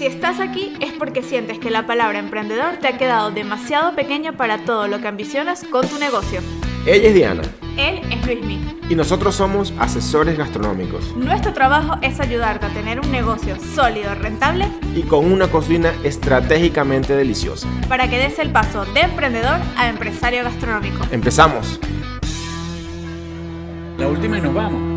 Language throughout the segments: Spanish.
Si estás aquí es porque sientes que la palabra emprendedor te ha quedado demasiado pequeña para todo lo que ambicionas con tu negocio. Ella es Diana. Él es Luismi. Y nosotros somos asesores gastronómicos. Nuestro trabajo es ayudarte a tener un negocio sólido, rentable y con una cocina estratégicamente deliciosa. Para que des el paso de emprendedor a empresario gastronómico. Empezamos. La última y nos vamos.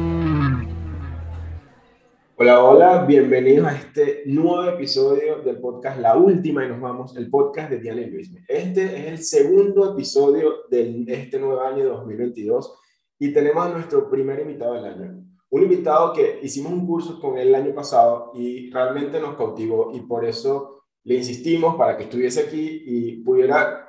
Hola, hola, bienvenidos a este nuevo episodio del podcast La Última y nos vamos, el podcast de Diana y Luis. Este es el segundo episodio de este nuevo año 2022 y tenemos a nuestro primer invitado del año. Un invitado que hicimos un curso con él el año pasado y realmente nos cautivó y por eso le insistimos para que estuviese aquí y pudiera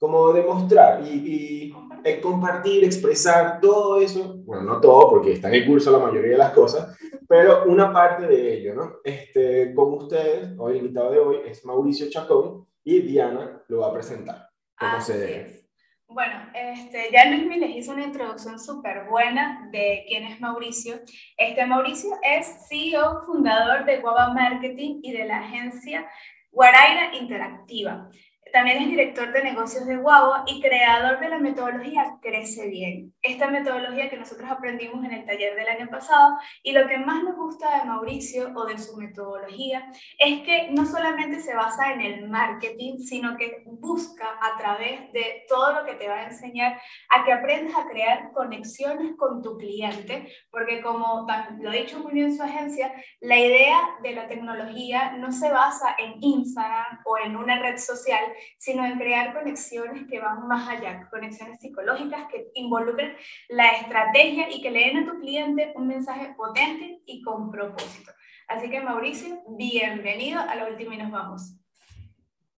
como demostrar y, y compartir, expresar todo eso, bueno, no todo porque está en el curso la mayoría de las cosas, pero una parte de ello, ¿no? Este, con ustedes, hoy el invitado de hoy es Mauricio Chacón y Diana lo va a presentar. ¿Cómo se debe? Bueno, este, ya Luis les hizo una introducción súper buena de quién es Mauricio. Este Mauricio es CEO, fundador de Guava Marketing y de la agencia Guaraira Interactiva. También es director de negocios de Guagua y creador de la metodología Crece Bien. Esta metodología que nosotros aprendimos en el taller del año pasado y lo que más nos gusta de Mauricio o de su metodología es que no solamente se basa en el marketing, sino que busca a través de todo lo que te va a enseñar a que aprendas a crear conexiones con tu cliente, porque como lo ha dicho muy bien su agencia, la idea de la tecnología no se basa en Instagram o en una red social, sino en crear conexiones que van más allá, conexiones psicológicas que involucren la estrategia y que le den a tu cliente un mensaje potente y con propósito. Así que Mauricio, bienvenido a la última y nos vamos.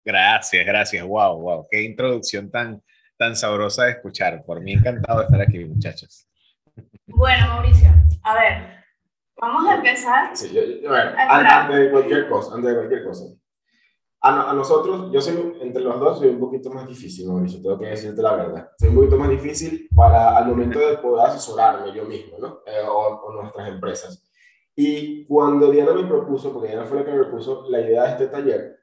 Gracias, gracias. Wow, wow. Qué introducción tan, tan sabrosa de escuchar. Por mí encantado de estar aquí, muchachos. Bueno, Mauricio, a ver, vamos a empezar. Sí, yo, antes de cualquier cosa, antes de cualquier cosa. A, nosotros, yo soy, entre los dos, soy un poquito más difícil, Mauricio, tengo que decirte la verdad. Soy un poquito más difícil para al momento de poder asesorarme yo mismo, ¿no? Eh, o, nuestras empresas. Y cuando Diana me propuso, porque Diana fue la que me propuso la idea de este taller,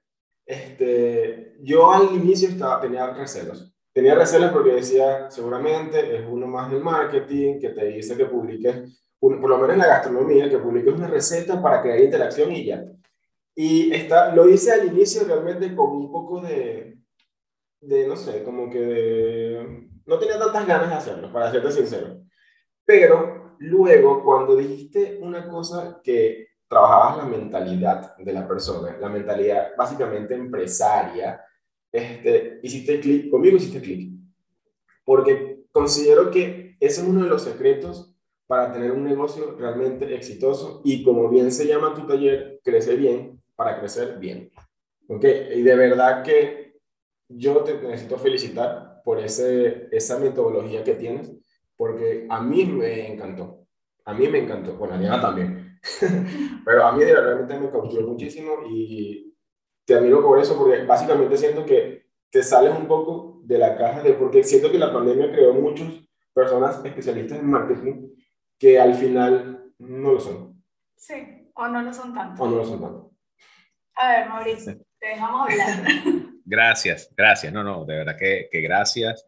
este, yo al inicio estaba, tenía recelos. Tenía recelos porque decía, seguramente es uno más del marketing que te dice que publiques, por lo menos en la gastronomía, que publiques una receta para crear interacción y ya. Y está, lo hice al inicio realmente con un poco de, de, no sé, como que de, no tenía tantas ganas de hacerlo, para serte sincero. Pero luego, cuando dijiste una cosa que trabajabas la mentalidad de la persona, la mentalidad básicamente empresaria, este, hiciste clic, conmigo hiciste clic. Porque considero que ese es uno de los secretos para tener un negocio realmente exitoso y como bien se llama tu taller, crece bien, para crecer bien. ¿Ok? Y de verdad que yo te necesito felicitar por ese, esa metodología que tienes, porque a mí me encantó. A mí me encantó. Bueno, a Diana también. Pero a mí realmente me cautivó muchísimo y te admiro por eso, porque básicamente siento que te sales un poco de la caja de, porque siento que la pandemia creó muchas personas especialistas en marketing que al final no lo son. Sí, o no lo son tanto. O no lo son tanto. A ver, Mauricio, te dejamos hablar. Gracias, gracias. No, no, de verdad que, que gracias.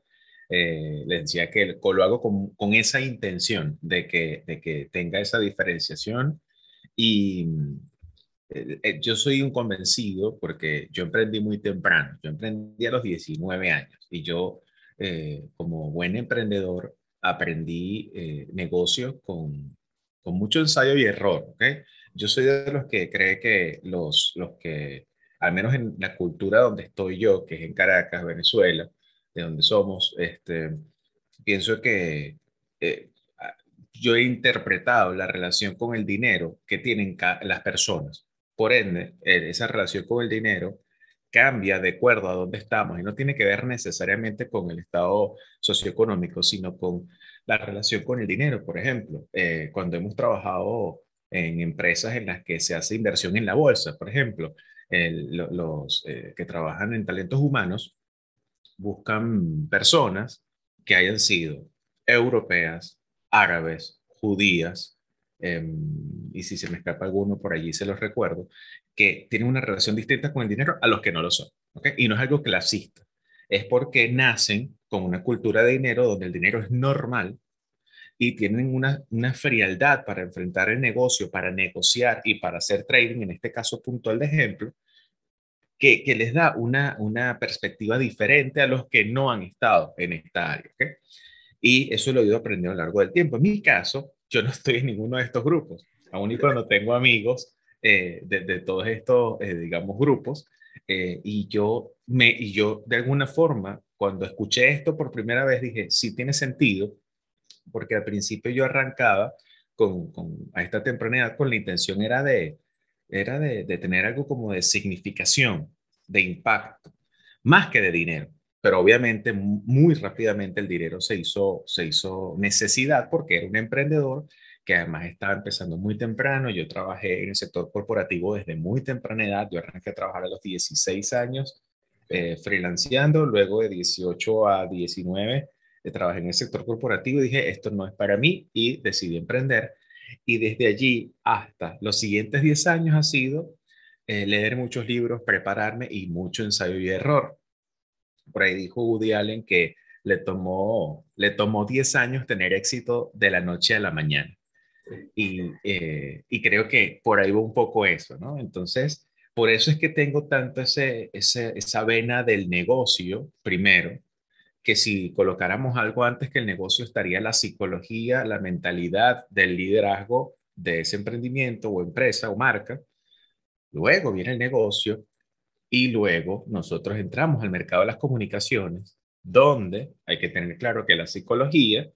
Eh, les decía que lo hago con, con, esa intención de que, de que tenga esa diferenciación y eh, eh, yo soy un convencido porque yo emprendí muy temprano, yo emprendí a los 19 años y yo como buen emprendedor aprendí negocios con, con mucho ensayo y error, ¿ok? Yo soy de los que cree que los, los que, al menos en la cultura donde estoy yo, que es en Caracas, Venezuela, de donde somos, este, pienso que eh, yo he interpretado la relación con el dinero que tienen las personas. Por ende, eh, esa relación con el dinero cambia de acuerdo a dónde estamos y no tiene que ver necesariamente con el estado socioeconómico, sino con la relación con el dinero. Por ejemplo, eh, cuando hemos trabajado en empresas en las que se hace inversión en la bolsa. Por ejemplo, los eh, que trabajan en talentos humanos buscan personas que hayan sido europeas, árabes, judías, em, y si se me escapa alguno por allí se los recuerdo, que tienen una relación distinta con el dinero a los que no lo son. Y no es algo clasista, es porque nacen con una cultura de dinero donde el dinero es normal y tienen una, una frialdad para enfrentar el negocio, para negociar y para hacer trading, en este caso puntual de ejemplo, que, que les da una, una perspectiva diferente a los que no han estado en esta área. Y eso lo he ido aprendiendo a lo largo del tiempo. En mi caso, yo no estoy en ninguno de estos grupos, aún y cuando tengo amigos eh, de, todos estos, eh, digamos, grupos, eh, y, yo me, y yo de alguna forma, cuando escuché esto por primera vez, dije, sí tiene sentido, porque al principio yo arrancaba con, con, a esta temprana edad con la intención era de, era de, tener algo como de significación, de impacto, más que de dinero. Pero obviamente muy rápidamente el dinero se hizo, se hizo necesidad porque era un emprendedor que además estaba empezando muy temprano. Yo trabajé en el sector corporativo desde muy temprana edad. Yo arranqué a trabajar a los 16 años, eh, freelanceando. Luego de 18 a 19 eh, trabajé en el sector corporativo y dije, esto no es para mí y decidí emprender. Y desde allí hasta los siguientes 10 años ha sido eh, leer muchos libros, prepararme y mucho ensayo y error. Por ahí dijo Woody Allen que le tomó, le tomó 10 años tener éxito de la noche a la mañana. Y, eh, y, creo que por ahí va un poco eso, ¿no? Entonces, por eso es que tengo tanto ese, ese, esa vena del negocio, primero, que si colocáramos algo antes que el negocio estaría la psicología, la mentalidad del liderazgo de ese emprendimiento o empresa o marca. Luego viene el negocio y luego nosotros entramos al mercado de las comunicaciones, donde hay que tener claro que la psicología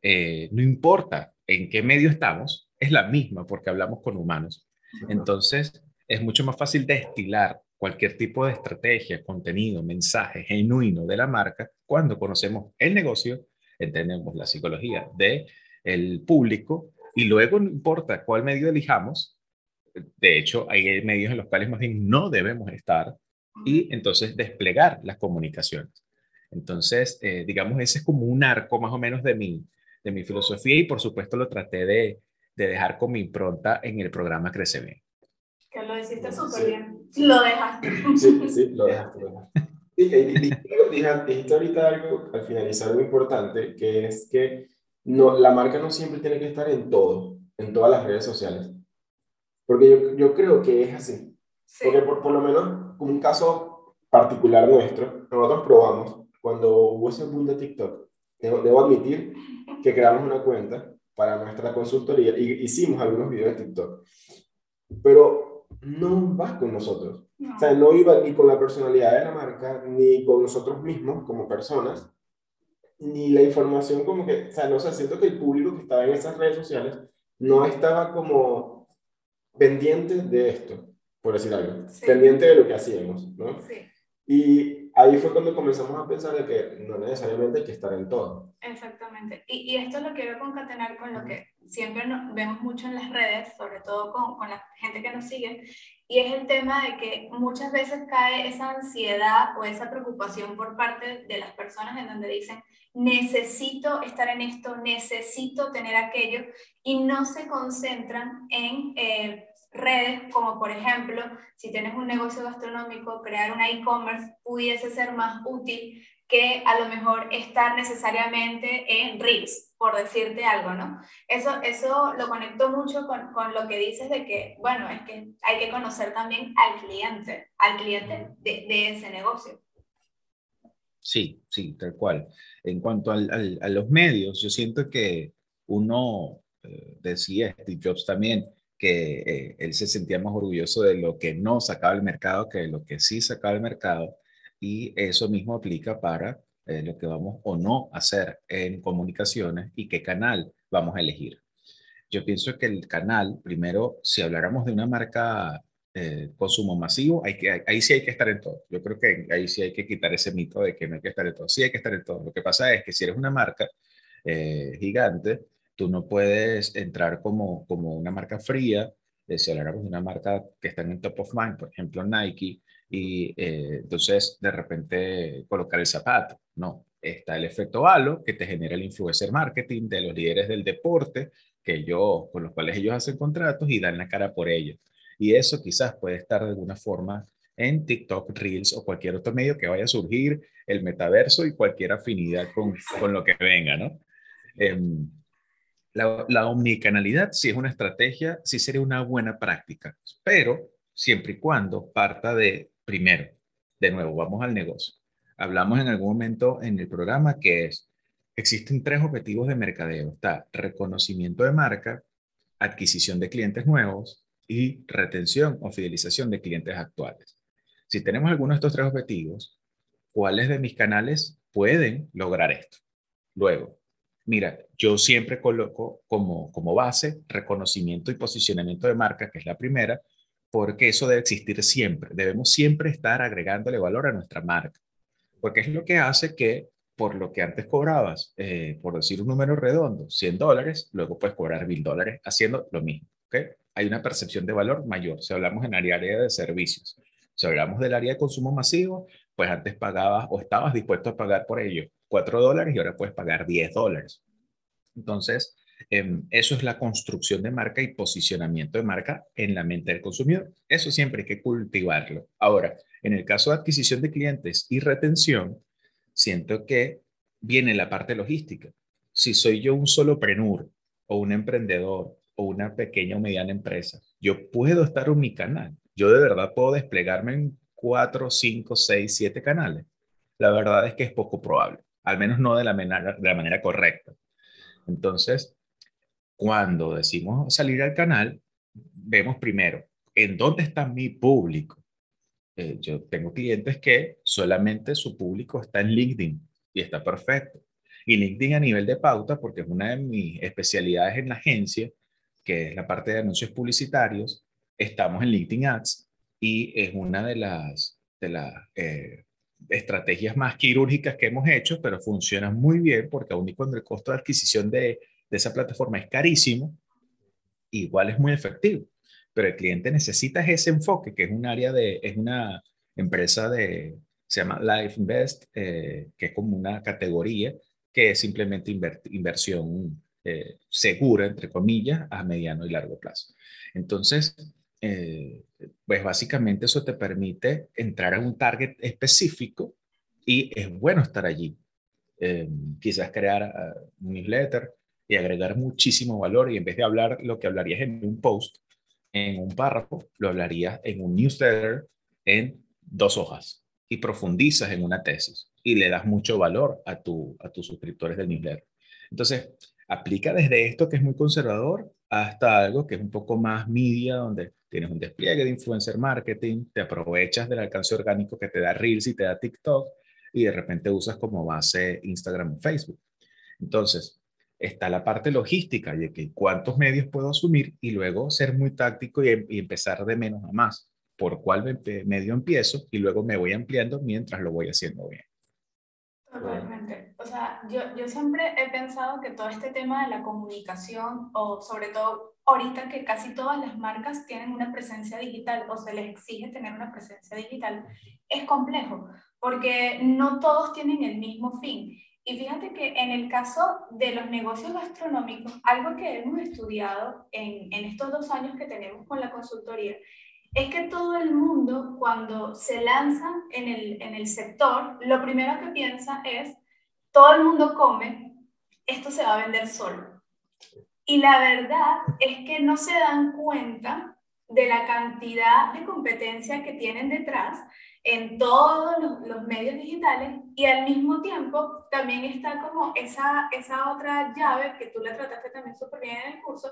eh, no importa en qué medio estamos, es la misma porque hablamos con humanos. Entonces, es mucho más fácil destilar cualquier tipo de estrategia, contenido, mensaje genuino de la marca cuando conocemos el negocio, entendemos la psicología del el público y luego no importa cuál medio elijamos, de hecho hay medios en los cuales más bien no debemos estar y entonces desplegar las comunicaciones. Entonces, eh, digamos, ese es como un arco más o menos de mi, de mi filosofía y por supuesto lo traté de, de dejar con mi impronta en el programa Crece Bien. Que lo hiciste súper bien. Lo dejaste. Sí, sí, lo dejaste. dijiste ahorita algo al finalizar muy importante, que es que no, la marca no siempre tiene que estar en todo, en todas las redes sociales. Porque yo, yo creo que es así. Porque por, por, lo menos, un caso particular nuestro, nosotros probamos, cuando hubo ese boom de TikTok, debo, debo admitir que creamos una cuenta para nuestra consultoría y hicimos algunos videos de TikTok. Pero no va con nosotros. O sea, no iba ni con la personalidad de la marca, ni con nosotros mismos como personas, ni la información como que, o sea, no sé, siento que el público que estaba en esas redes sociales no estaba como pendiente de esto, por decir algo, pendiente de lo que hacíamos, ¿no? Sí. Y ahí fue cuando comenzamos a pensar de que no necesariamente hay que estar en todo. Exactamente. Y, y esto lo quiero concatenar con lo que siempre nos, vemos mucho en las redes, sobre todo con, con, la gente que nos sigue, y es el tema de que muchas veces cae esa ansiedad o esa preocupación por parte de las personas en donde dicen, necesito estar en esto, necesito tener aquello, y no se concentran en eh, redes como por ejemplo, si tienes un negocio gastronómico, crear una e-commerce pudiese ser más útil que a lo mejor estar necesariamente en Reels, por decirte algo, ¿no? Eso, eso lo conecto mucho con, con, lo que dices de que, bueno, es que hay que conocer también al cliente, al cliente de, de ese negocio. Sí, sí, tal cual. En cuanto al, al, a los medios, yo siento que uno, eh, decía Steve Jobs también, que eh, él se sentía más orgulloso de lo que no sacaba el mercado que de lo que sí sacaba el mercado. Y eso mismo aplica para eh, lo que vamos o no hacer en comunicaciones y qué canal vamos a elegir. Yo pienso que el canal, primero, si habláramos de una marca eh, consumo masivo, hay que, ahí sí hay que estar en todo. Yo creo que ahí sí hay que quitar ese mito de que no hay que estar en todo. Sí hay que estar en todo. Lo que pasa es que si eres una marca eh, gigante, Tú no puedes entrar como, como una marca fría, eh, si habláramos de una marca que está en el top of mind, por ejemplo Nike, y eh, entonces de repente colocar el zapato. No, está el efecto halo que te genera el influencer marketing de los líderes del deporte que yo, con los cuales ellos hacen contratos y dan la cara por ellos. Y eso quizás puede estar de alguna forma en TikTok, Reels o cualquier otro medio que vaya a surgir, el metaverso y cualquier afinidad con, con lo que venga, ¿no? Em, la, omnicanalidad sí es una estrategia, sí sería una buena práctica, pero siempre y cuando parta de, primero, de nuevo, vamos al negocio. Hablamos en algún momento en el programa que es, existen tres objetivos de mercadeo. Está reconocimiento de marca, adquisición de clientes nuevos y retención o fidelización de clientes actuales. Si tenemos alguno de estos tres objetivos, ¿cuáles de mis canales pueden lograr esto? Luego, mira, yo siempre coloco como, como base reconocimiento y posicionamiento de marca, que es la primera, porque eso debe existir siempre. Debemos siempre estar agregándole valor a nuestra marca, porque es lo que hace que por lo que antes cobrabas, eh, por decir un número redondo, 100 dólares, luego puedes cobrar 1000 dólares haciendo lo mismo. ¿okay? Hay una percepción de valor mayor. Si hablamos en área de servicios, si hablamos del área de consumo masivo, pues antes pagabas o estabas dispuesto a pagar por ello 4 dólares y ahora puedes pagar 10 dólares. Entonces, em, eso es la construcción de marca y posicionamiento de marca en la mente del consumidor. Eso siempre hay que cultivarlo. Ahora, en el caso de adquisición de clientes y retención, siento que viene la parte logística. Si soy yo un solo prenur o un emprendedor o una pequeña o mediana empresa, yo puedo estar en mi canal. Yo de verdad puedo desplegarme en cuatro, cinco, seis, siete canales. La verdad es que es poco probable, al menos no de la manera, de la manera correcta. Entonces, cuando decimos salir al canal, vemos primero en dónde está mi público. Eh, yo tengo clientes que solamente su público está en LinkedIn y está perfecto. Y LinkedIn a nivel de pauta, porque es una de mis especialidades en la agencia, que es la parte de anuncios publicitarios, estamos en LinkedIn Ads y es una de las, de las eh, estrategias más quirúrgicas que hemos hecho, pero funciona muy bien porque aun cuando el costo de adquisición de, de esa plataforma es carísimo, igual es muy efectivo pero el cliente necesita ese enfoque, que es un área de, es una empresa de, se llama Life Invest, eh, que es como una categoría que es simplemente inversión eh, segura, entre comillas, a mediano y largo plazo. Entonces, eh, pues básicamente eso te permite entrar a un target específico y es bueno estar allí. quizás crear un newsletter y agregar muchísimo valor y en vez de hablar lo que hablarías en un post, en un párrafo, lo hablarías en un newsletter en dos hojas y profundizas en una tesis y le das mucho valor a, tu, a tus suscriptores del newsletter. Entonces, aplica desde esto que es muy conservador hasta algo que es un poco más media, donde tienes un despliegue de influencer marketing, te aprovechas del alcance orgánico que te da Reels y te da TikTok y de repente usas como base Instagram o Facebook. Entonces, está la parte logística de que cuántos medios puedo asumir y luego ser muy táctico y, empezar de menos a más. Por cuál medio empiezo y luego me voy ampliando mientras lo voy haciendo bien. Totalmente. O sea, yo, yo siempre he pensado que todo este tema de la comunicación, o sobre todo ahorita que casi todas las marcas tienen una presencia digital o se les exige tener una presencia digital, es complejo, porque no todos tienen el mismo fin. Y fíjate que en el caso de los negocios gastronómicos, algo que hemos estudiado en, en, estos dos años que tenemos con la consultoría, es que todo el mundo cuando se lanza en el, en el sector, lo primero que piensa es, todo el mundo come, esto se va a vender solo. Y la verdad es que no se dan cuenta de la cantidad de competencia que tienen detrás en todos los, medios digitales y al mismo tiempo también está como esa, esa otra llave que tú la trataste también súper bien en el curso,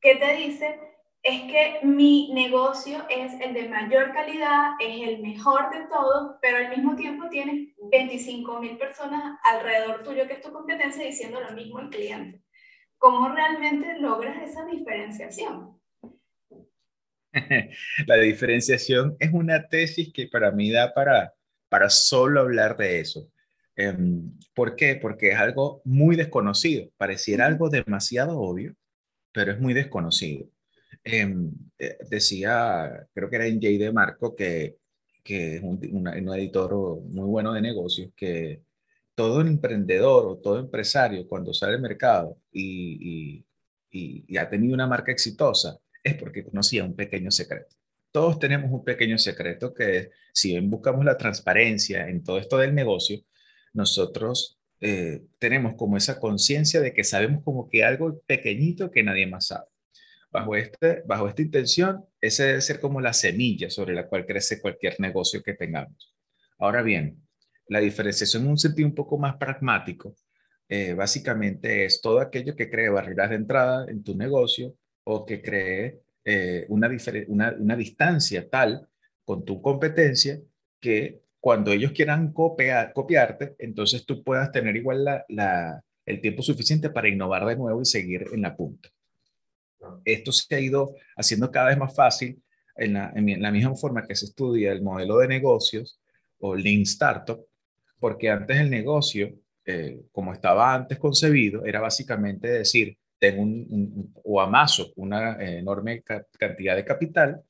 que te dice, es que mi negocio es el de mayor calidad, es el mejor de todos, pero al mismo tiempo tienes 25 mil personas alrededor tuyo que es tu competencia diciendo lo mismo al cliente. ¿Cómo realmente logras esa diferenciación? la diferenciación es una tesis que para mí da para, para solo hablar de eso. Em, ¿Por qué? Porque es algo muy desconocido. Pareciera algo demasiado obvio, pero es muy desconocido. Em, decía, creo que era en Jay de Marco, que, que es un, editor muy bueno de negocios, que todo emprendedor o todo empresario cuando sale al mercado y, y, ha tenido una marca exitosa es porque conocía un pequeño secreto. Todos tenemos un pequeño secreto que si bien buscamos la transparencia en todo esto del negocio, nosotros eh, tenemos como esa conciencia de que sabemos como que algo pequeñito que nadie más sabe. Bajo, este, bajo esta intención, ese debe ser como la semilla sobre la cual crece cualquier negocio que tengamos. Ahora bien, la diferenciación en un sentido un poco más pragmático, eh, básicamente es todo aquello que cree barreras de entrada en tu negocio o que cree eh, una, una, una distancia tal con tu competencia que cuando ellos quieran copiar, copiarte, entonces tú puedas tener igual la, la, el tiempo suficiente para innovar de nuevo y seguir en la punta. Esto se ha ido haciendo cada vez más fácil en la, misma forma que se estudia el modelo de negocios o Lean Startup, porque antes el negocio, eh, como estaba antes concebido, era básicamente decir, tengo un, o amaso una enorme cantidad de capital,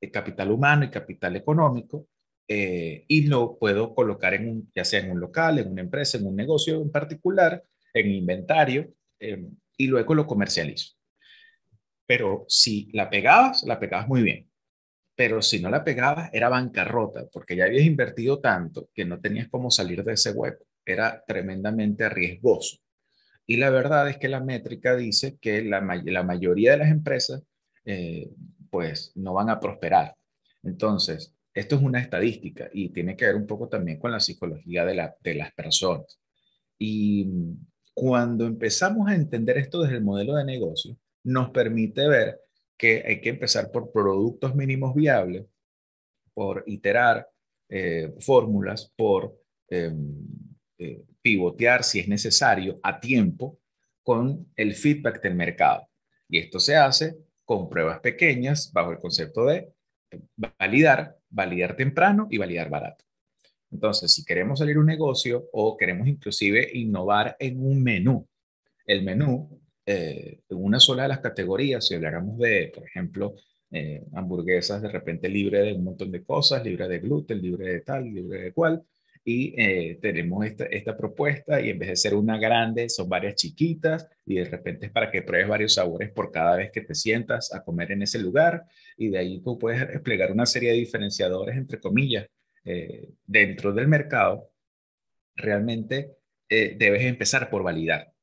eh, capital humano y capital económico, eh, y lo puedo colocar en un, ya sea en un local, en una empresa, en un negocio en particular, en inventario, y luego lo comercializo. Pero si la pegabas, la pegabas muy bien pero si no la pegabas era bancarrota, porque ya habías invertido tanto que no tenías cómo salir de ese hueco. Era tremendamente riesgoso. Y la verdad es que la métrica dice que la, la mayoría de las empresas eh, pues no van a prosperar. Entonces, esto es una estadística y tiene que ver un poco también con la psicología de, la, de las personas. Y cuando empezamos a entender esto desde el modelo de negocio, nos permite ver que hay que empezar por productos mínimos viables, por iterar eh, fórmulas, por em, eh, pivotear si es necesario a tiempo con el feedback del mercado. Y esto se hace con pruebas pequeñas bajo el concepto de validar, validar temprano y validar barato. Entonces, si queremos salir un negocio o queremos inclusive innovar en un menú, el menú eh, una sola de las categorías, si habláramos de, por ejemplo, eh, hamburguesas de repente libre de un montón de cosas, libre de gluten, libre de tal, libre de cual, y eh, tenemos esta, esta, propuesta y en vez de ser una grande, son varias chiquitas y de repente es para que pruebes varios sabores por cada vez que te sientas a comer en ese lugar y de ahí tú puedes desplegar una serie de diferenciadores, entre comillas, dentro del mercado, realmente debes empezar por validar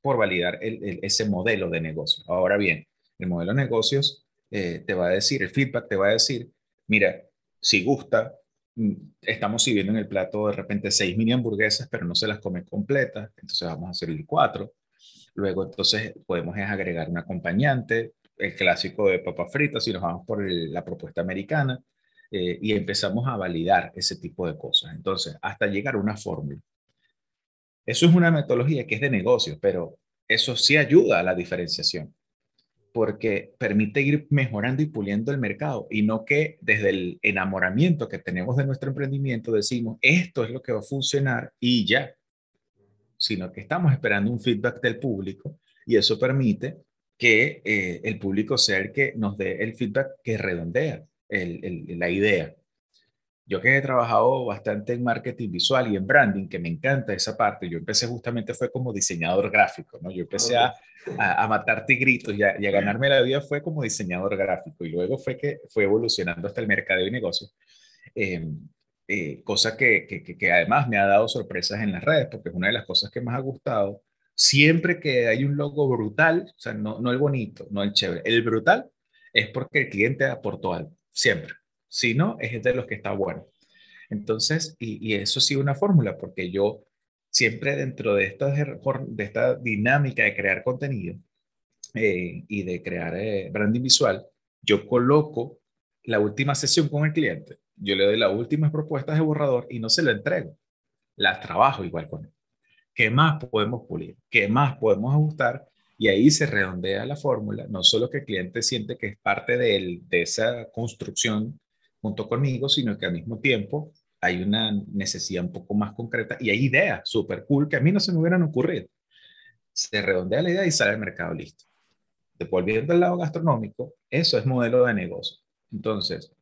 por validar ese modelo de negocio. Ahora bien, el modelo de negocios eh, te va a decir, el feedback te va a decir, mira, si gusta, mm, estamos sirviendo en el plato de repente seis mini hamburguesas, pero no se las come completas, entonces vamos a servir cuatro. Luego entonces podemos agregar un acompañante, el clásico de papas fritas, si nos vamos por la propuesta americana, eh, y empezamos a validar ese tipo de cosas. Entonces, hasta llegar a una fórmula. Eso es una metodología que es de negocio, pero eso sí ayuda a la diferenciación, porque permite ir mejorando y puliendo el mercado y no que desde el enamoramiento que tenemos de nuestro emprendimiento decimos, esto es lo que va a funcionar y ya, sino que estamos esperando un feedback del público y eso permite que eh, el público sea el que nos dé el feedback que redondea la idea. Yo que he trabajado bastante en marketing visual y en branding, que me encanta esa parte, yo empecé justamente fue como diseñador gráfico, ¿no? Yo empecé a, a, matar tigritos y a, y a, ganarme la vida fue como diseñador gráfico y luego fue que fue evolucionando hasta el mercado y negocio. Em, eh, cosa que, que, que, además me ha dado sorpresas en las redes, porque es una de las cosas que más ha gustado. Siempre que hay un logo brutal, o sea, no, no el bonito, no el chévere, el brutal es porque el cliente aportó algo, siempre. Si no, es de los que está bueno. Entonces, y, eso sí una fórmula, porque yo siempre dentro de esta, de esta dinámica de crear contenido eh, y de crear eh, branding visual, yo coloco la última sesión con el cliente, yo le doy las últimas propuestas de borrador y no se lo entrego, las trabajo igual con él. ¿Qué más podemos pulir? ¿Qué más podemos ajustar? Y ahí se redondea la fórmula, no solo que el cliente siente que es parte de, de esa construcción junto conmigo, sino que al mismo tiempo hay una necesidad un poco más concreta y hay ideas súper cool que a mí no se me hubieran ocurrido. Se redondea la idea y sale al mercado listo. Volviendo al lado gastronómico, eso es modelo de negocio. Entonces,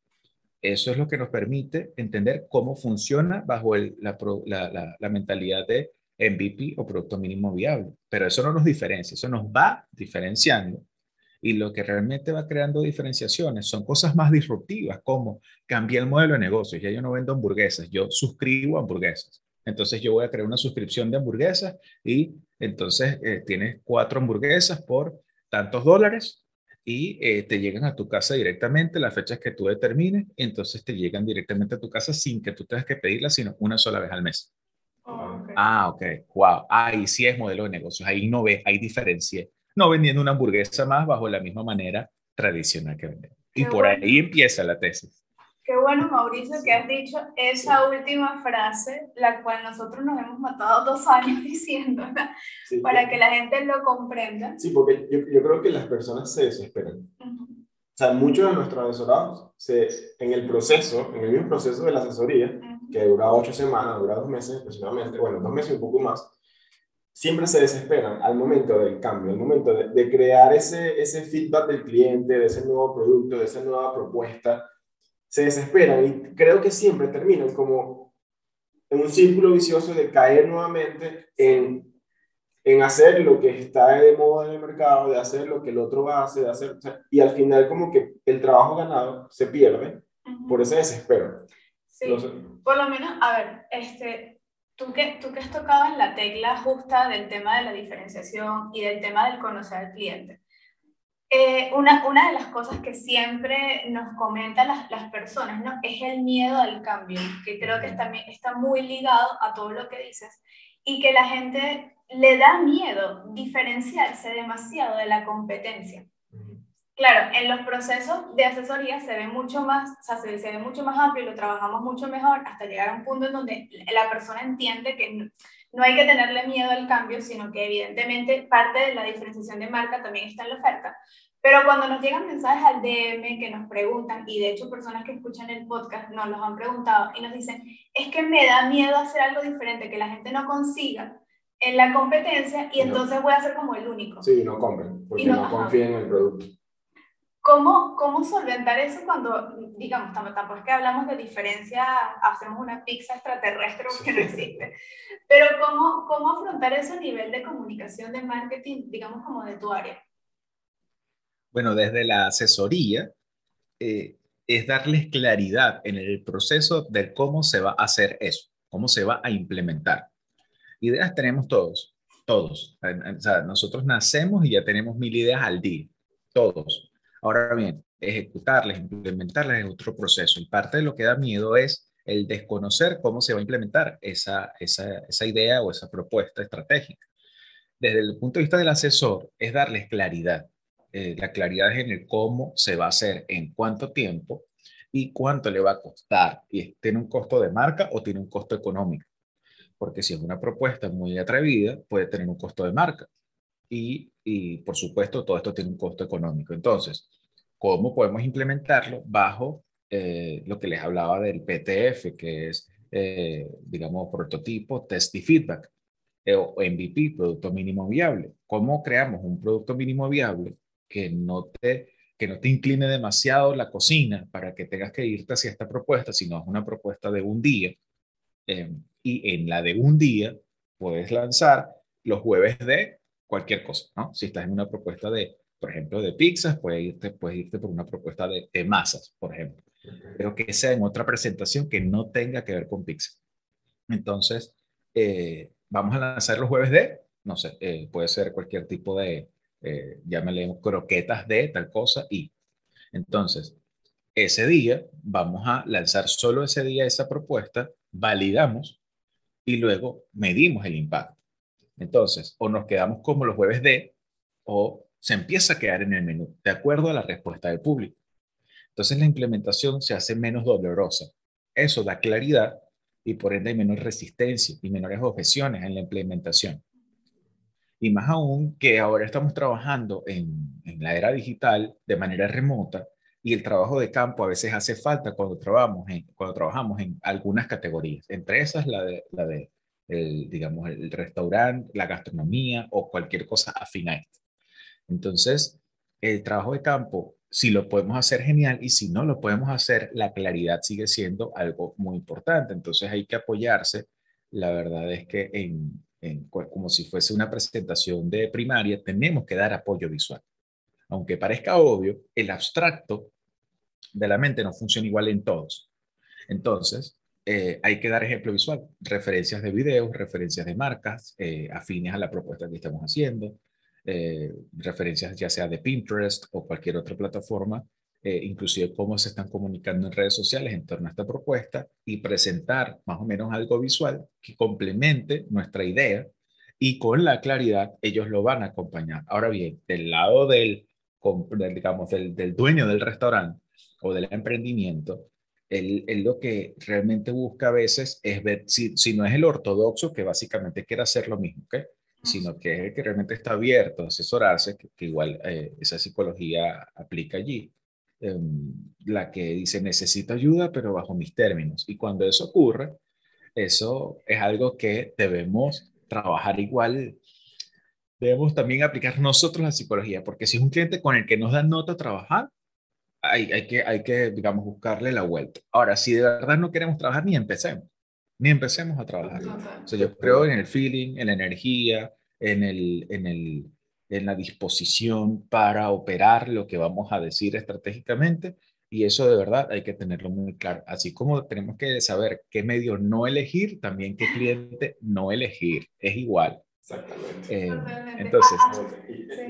eso es lo que nos permite entender cómo funciona bajo la, mentalidad de MVP o producto mínimo viable. Pero eso no nos diferencia, eso nos va diferenciando. Y lo que realmente va creando diferenciaciones son cosas más disruptivas, como cambiar el modelo de negocios. Ya yo no vendo hamburguesas, yo suscribo hamburguesas. Entonces yo voy a crear una suscripción de hamburguesas y entonces eh, tienes cuatro hamburguesas por tantos dólares y eh, te llegan a tu casa directamente las fechas que tú determines, entonces te llegan directamente a tu casa sin que tú tengas que pedirlas, sino una sola vez al mes. Oh, ok. Ah, ok, wow. Ahí sí es modelo de negocios, ahí no ves, hay diferencia. No vendiendo una hamburguesa más bajo la misma manera tradicional que venden. Y por bueno. ahí empieza la tesis. Qué bueno, Mauricio, que has dicho esa última frase, la cual nosotros nos hemos matado dos años diciéndola, Sí, para que la gente lo comprenda. sí, porque yo, yo creo que las personas se desesperan. Ujú. O sea, muchos de nuestros asesorados, se, en el proceso, en el mismo proceso de la asesoría, Ujú. que dura ocho semanas, dura dos meses aproximadamente, bueno, dos meses y un poco más, siempre se desesperan al momento del cambio, al momento de, de crear ese, ese feedback del cliente, de ese nuevo producto, de esa nueva propuesta, se desesperan y creo que siempre terminan como en un círculo vicioso de caer nuevamente en, en hacer lo que está de moda en el mercado, de hacer lo que el otro hace, de hacer, y al final como que el trabajo ganado se pierde por ese desespero. Sí. No sé. Por lo menos, a ver, este, tú que, tú que has tocado en la tecla justa del tema de la diferenciación y del tema del conocer al cliente. Eh, una, una de las cosas que siempre nos comentan las, las personas, ¿no? Es el miedo al cambio, que creo que también está muy ligado a todo lo que dices y que la gente le da miedo diferenciarse demasiado de la competencia. Claro, en los procesos de asesoría se ve mucho más, o sea, se, se ve mucho más amplio y lo trabajamos mucho mejor hasta llegar a un punto en donde la persona entiende que no, no hay que tenerle miedo al cambio, sino que evidentemente parte de la diferenciación de marca también está en la oferta. Pero cuando nos llegan mensajes al DM que nos preguntan, y de hecho personas que escuchan el podcast nos los han preguntado y nos dicen, es que me da miedo hacer algo diferente que la gente no consiga en la competencia y No. entonces voy a ser como el único. Sí, no compren, porque no- no, confíen en el producto. ¿Cómo, ¿Cómo solventar eso cuando, digamos, tam- tampoco es que hablamos de diferencia, hacemos una pizza extraterrestre porque no existe, pero ¿cómo, cómo afrontar eso a nivel de comunicación, de marketing, digamos, como de tu área? Bueno, desde la asesoría eh, es darles claridad en el proceso de cómo se va a hacer eso, cómo se va a implementar. Ideas tenemos todos, todos. O sea, nosotros nacemos y ya tenemos mil ideas al día, todos. Ahora bien, ejecutarlas, implementarlas es otro proceso. Y parte de lo que da miedo es el desconocer cómo se va a implementar esa, esa, esa idea o esa propuesta estratégica. Desde el punto de vista del asesor, es darles claridad. Eh, la claridad es en el cómo se va a hacer, en cuánto tiempo y cuánto le va a costar. Y tiene un costo de marca o tiene un costo económico. Porque si es una propuesta muy atrevida, puede tener un costo de marca. Y, y por supuesto, todo esto tiene un costo económico. Entonces, ¿cómo podemos implementarlo bajo eh, lo que les hablaba del PTF, que es, eh, digamos, prototipo, test y feedback, eh, o MVP, producto mínimo viable? ¿Cómo creamos un producto mínimo viable que no te, que no te incline demasiado la cocina para que tengas que irte hacia esta propuesta, sino es una propuesta de un día? Eh, y en la de un día puedes lanzar los jueves de cualquier cosa, ¿no? Si estás en una propuesta de, por ejemplo, de pizzas, puedes irte, puedes irte por una propuesta de, de masas, por ejemplo, pero que sea en otra presentación que no tenga que ver con pizza. Entonces, eh, vamos a lanzar los jueves de, no sé, eh, puede ser cualquier tipo de, eh, llámale croquetas de tal cosa y. Entonces, ese día vamos a lanzar solo ese día esa propuesta, validamos y luego medimos el impacto. Entonces, o nos quedamos como los jueves de, o se empieza a quedar en el menú, de acuerdo a la respuesta del público. Entonces, la implementación se hace menos dolorosa. Eso da claridad y por ende hay menor resistencia y menores objeciones en la implementación. Y más aún que ahora estamos trabajando en, en la era digital de manera remota y el trabajo de campo a veces hace falta cuando trabajamos en, cuando trabajamos en algunas categorías, entre esas la de, la de el, digamos, el restaurante, la gastronomía o cualquier cosa afín a esto. Entonces, el trabajo de campo, si lo podemos hacer genial y si no lo podemos hacer, la claridad sigue siendo algo muy importante. Entonces hay que apoyarse, la verdad es que en, como si fuese una presentación de primaria, tenemos que dar apoyo visual. Aunque parezca obvio, el abstracto de la mente no funciona igual en todos. Entonces, eh, hay que dar ejemplo visual, referencias de videos, referencias de marcas, eh, afines a la propuesta que estamos haciendo, eh, referencias ya sea de Pinterest o cualquier otra plataforma, inclusive cómo se están comunicando en redes sociales en torno a esta propuesta y presentar más o menos algo visual que complemente nuestra idea y con la claridad ellos lo van a acompañar. Ahora bien, del lado del, digamos, del, del dueño del restaurante o del emprendimiento, él, lo que realmente busca a veces es ver si, si, no es el ortodoxo que básicamente quiere hacer lo mismo, ¿okay? sino que es el que realmente está abierto a asesorarse, que, igual eh, esa psicología aplica allí. Em, la que dice necesito ayuda, pero bajo mis términos. Y cuando eso ocurre, eso es algo que debemos trabajar igual. Debemos también aplicar nosotros la psicología, porque si es un cliente con el que nos da nota a trabajar, hay, hay, que, hay que, digamos, buscarle la vuelta. Ahora, si de verdad no queremos trabajar, ni empecemos, ni empecemos a trabajar. O sea, yo creo en el feeling, en la energía, en, el, en, el, en la disposición para operar lo que vamos a decir estratégicamente. Y eso de verdad hay que tenerlo muy claro. Así como tenemos que saber qué medio no elegir, también qué cliente no elegir. Es igual. Exactamente. Eh, entonces,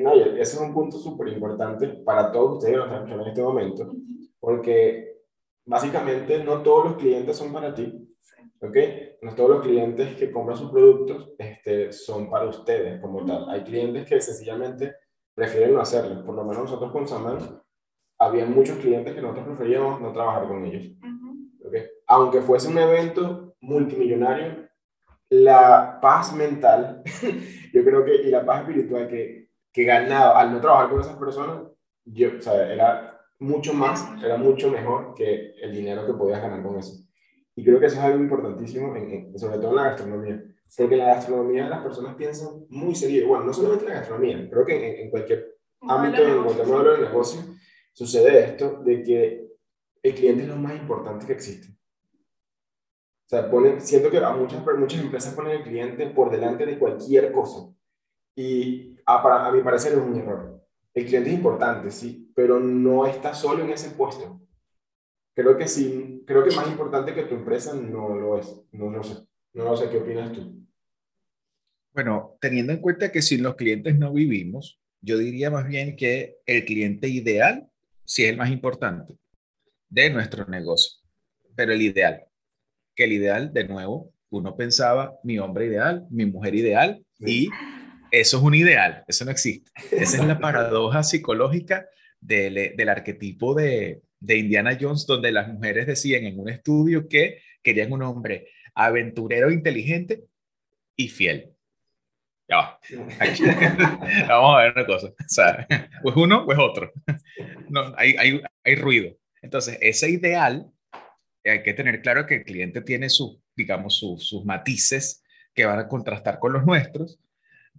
no, ese es un punto súper importante para todos ustedes que están en este momento, porque básicamente no todos los clientes son para ti, ¿ok? No todos los clientes que compran sus productos este, son para ustedes como tal. Hay clientes que sencillamente prefieren no hacerlo. Por lo menos nosotros con Saman, había muchos clientes que nosotros preferíamos no trabajar con ellos. ¿okay? Aunque fuese un evento multimillonario, la paz mental, yo creo que, y la paz espiritual que, que ganaba al no trabajar con esas personas, yo, o sea, era mucho más, era mucho mejor que el dinero que podías ganar con eso. Y creo que eso es algo importantísimo, en, sobre todo en la gastronomía. Porque en la gastronomía las personas piensan muy serio. Bueno, no solamente en la gastronomía, creo que en, cualquier ámbito, en cualquier modelo de negocio, sucede esto de que el cliente es lo más importante que existe. O sea, ponen, siento que a muchas, muchas empresas ponen el cliente por delante de cualquier cosa. Y a, para, a mi parecer es un error. El cliente es importante, sí, pero no está solo en ese puesto. Creo que sí, creo que más importante que tu empresa no lo es. No lo sé. No lo sé, ¿qué opinas tú? Bueno, teniendo en cuenta que sin los clientes no vivimos, yo diría más bien que el cliente ideal sí es el más importante de nuestro negocio, pero el ideal que el ideal, de nuevo, uno pensaba mi hombre ideal, mi mujer ideal, y eso es un ideal, eso no existe. Esa es la paradoja psicológica del, del arquetipo de, de Indiana Jones, donde las mujeres decían en un estudio que querían un hombre aventurero, inteligente y fiel. Ya va. Vamos a ver una cosa. O sea, o es uno o es otro. No, hay, hay, hay ruido. Entonces, ese ideal hay que tener claro que el cliente tiene sus, digamos, sus, matices que van a contrastar con los nuestros,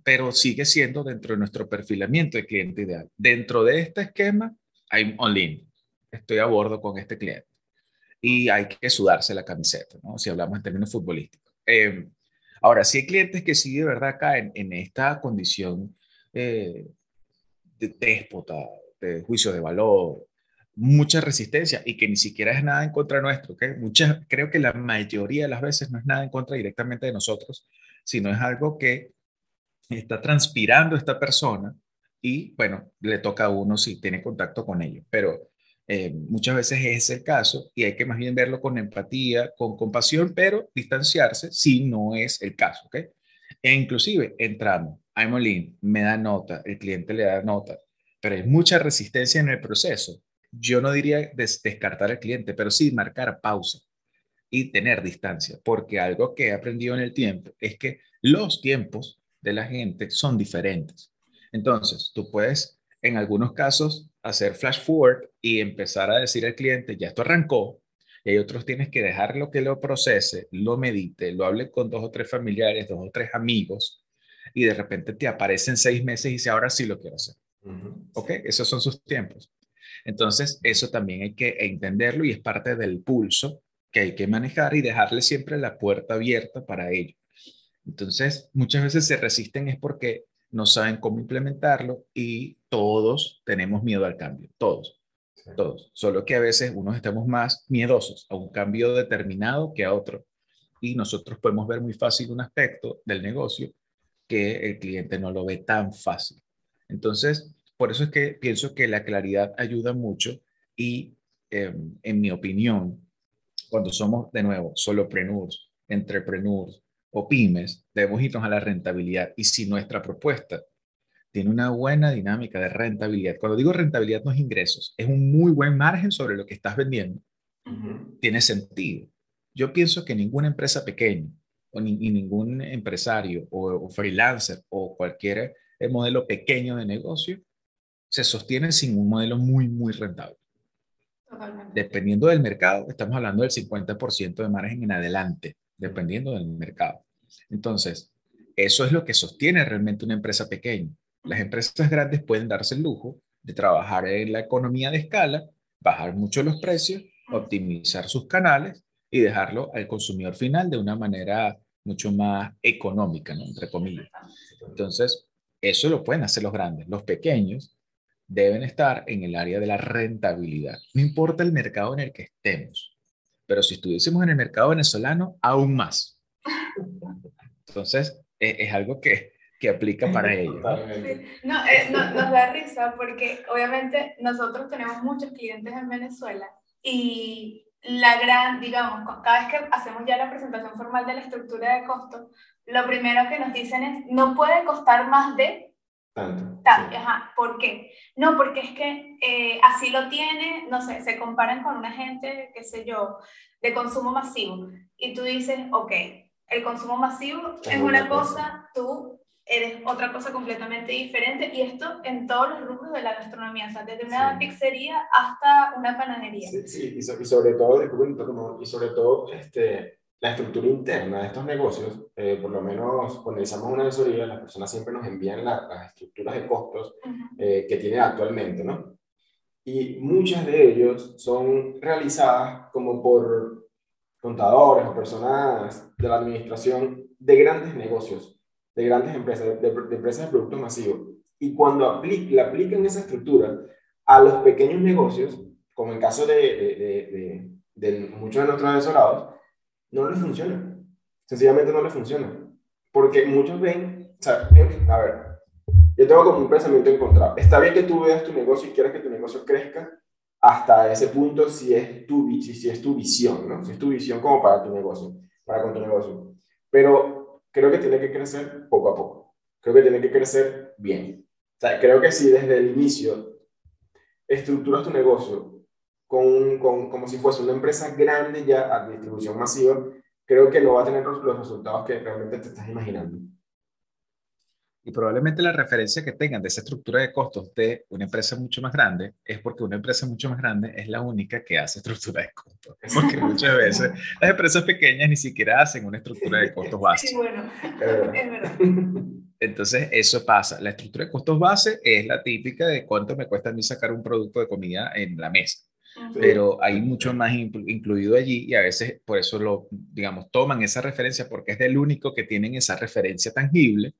pero sigue siendo dentro de nuestro perfilamiento de cliente ideal. Dentro de este esquema, hay online. Estoy a bordo con este cliente. Y hay que sudarse la camiseta, ¿no? Si hablamos en términos futbolísticos. Em, ahora, si hay clientes que sí de verdad caen en esta condición eh, de déspota, de juicio de valor, mucha resistencia y que ni siquiera es nada en contra nuestro. ¿okay? Muchas, creo que la mayoría de las veces no es nada en contra directamente de nosotros, sino es algo que está transpirando esta persona y bueno, le toca a uno si tiene contacto con ello. Pero eh, muchas veces es el caso y hay que más bien verlo con empatía, con compasión, pero distanciarse si no es el caso. ¿okay? E inclusive entramos, I'm me da nota, el cliente le da nota, pero hay mucha resistencia en el proceso yo no diría descartar al cliente, pero sí marcar pausa y tener distancia, porque algo que he aprendido en el tiempo es que los tiempos de la gente son diferentes. Entonces, tú puedes, en algunos casos, hacer flash forward y empezar a decir al cliente, ya esto arrancó, y hay otros tienes que dejarlo que lo procese, lo medite, lo hable con dos o tres familiares, dos o tres amigos, y de repente te aparecen seis meses y dice, ahora sí lo quiero hacer. ¿Ok? Esos son sus tiempos. Entonces, eso también hay que entenderlo y es parte del pulso que hay que manejar y dejarle siempre la puerta abierta para ello. Entonces, muchas veces se resisten es porque no saben cómo implementarlo y todos tenemos miedo al cambio, todos, todos. Solo que a veces unos estamos más miedosos a un cambio determinado que a otro. Y nosotros podemos ver muy fácil un aspecto del negocio que el cliente no lo ve tan fácil. Entonces, por eso es que pienso que la claridad ayuda mucho y, em, en mi opinión, cuando somos de nuevo solopreneurs, entrepreneurs o pymes, debemos irnos a la rentabilidad. Y si nuestra propuesta tiene una buena dinámica de rentabilidad, cuando digo rentabilidad no es ingresos, es un muy buen margen sobre lo que estás vendiendo, tiene sentido. Yo pienso que ninguna empresa pequeña o ni, ningún empresario o, freelancer o cualquier eh, modelo pequeño de negocio se sostiene sin un modelo muy, muy rentable. Dependiendo del mercado, estamos hablando del 50% de margen en adelante, dependiendo del mercado. Entonces, eso es lo que sostiene realmente una empresa pequeña. Las empresas grandes pueden darse el lujo de trabajar en la economía de escala, bajar mucho los precios, optimizar sus canales y dejarlo al consumidor final de una manera mucho más económica, ¿no? entre comillas. Entonces, eso lo pueden hacer los grandes. Los pequeños deben estar en el área de la rentabilidad. No importa el mercado en el que estemos, pero si estuviésemos en el mercado venezolano, aún más. Entonces, e, es, algo que, que, aplica para ellos. No, eh, no, nos da risa porque obviamente nosotros tenemos muchos clientes en Venezuela y la gran, digamos, cada vez que hacemos ya la presentación formal de la estructura de costos, lo primero que nos dicen es, no puede costar más de tanto. Ajá, ¿por qué? No, porque es que eh, así lo tiene, no sé, se comparan con una gente, qué sé yo, de consumo masivo. Y tú dices, ok, el consumo masivo es, una cosa, tú eres otra cosa completamente diferente. Y esto en todos los rubros de la gastronomía, o sea, desde una pizzería hasta una panadería. Sí, sí, y, sobre todo, y sobre todo, este la estructura interna de estos negocios, eh, por lo menos cuando realizamos una asesoría, las personas siempre nos envían las estructuras de costos eh, que tienen actualmente, ¿no? Y muchas de ellos son realizadas como por contadores o personas de la administración de grandes negocios, de grandes empresas, de, empresas de productos masivos. Y cuando le aplican esa estructura a los pequeños negocios, como en caso de, de, de, de muchos de nuestros asesorados, no les funciona. Sencillamente no les funciona. Porque muchos ven, o sea, a ver, yo tengo como un pensamiento encontrado. Está bien que tú veas tu negocio y quieras que tu negocio crezca hasta ese punto si es tu, si, si es tu visión, ¿no? Si es tu visión como para tu negocio, para con tu negocio. Pero creo que tiene que crecer poco a poco. Creo que tiene que crecer bien. O sea, creo que si desde el inicio estructuras tu negocio con, con, como si fuese una empresa grande ya a distribución masiva, creo que no va a tener los, resultados que realmente te estás imaginando. Y probablemente la referencia que tengan de esa estructura de costos de una empresa mucho más grande es porque una empresa mucho más grande es la única que hace estructura de costos. Porque muchas veces las empresas pequeñas ni siquiera hacen una estructura de costos base. Sí, bueno, es verdad. Entonces, eso pasa. La estructura de costos base es la típica de cuánto me cuesta a mí sacar un producto de comida en la mesa pero hay mucho más incluido allí y a veces por eso lo, digamos, toman esa referencia porque es del único que tienen esa referencia tangible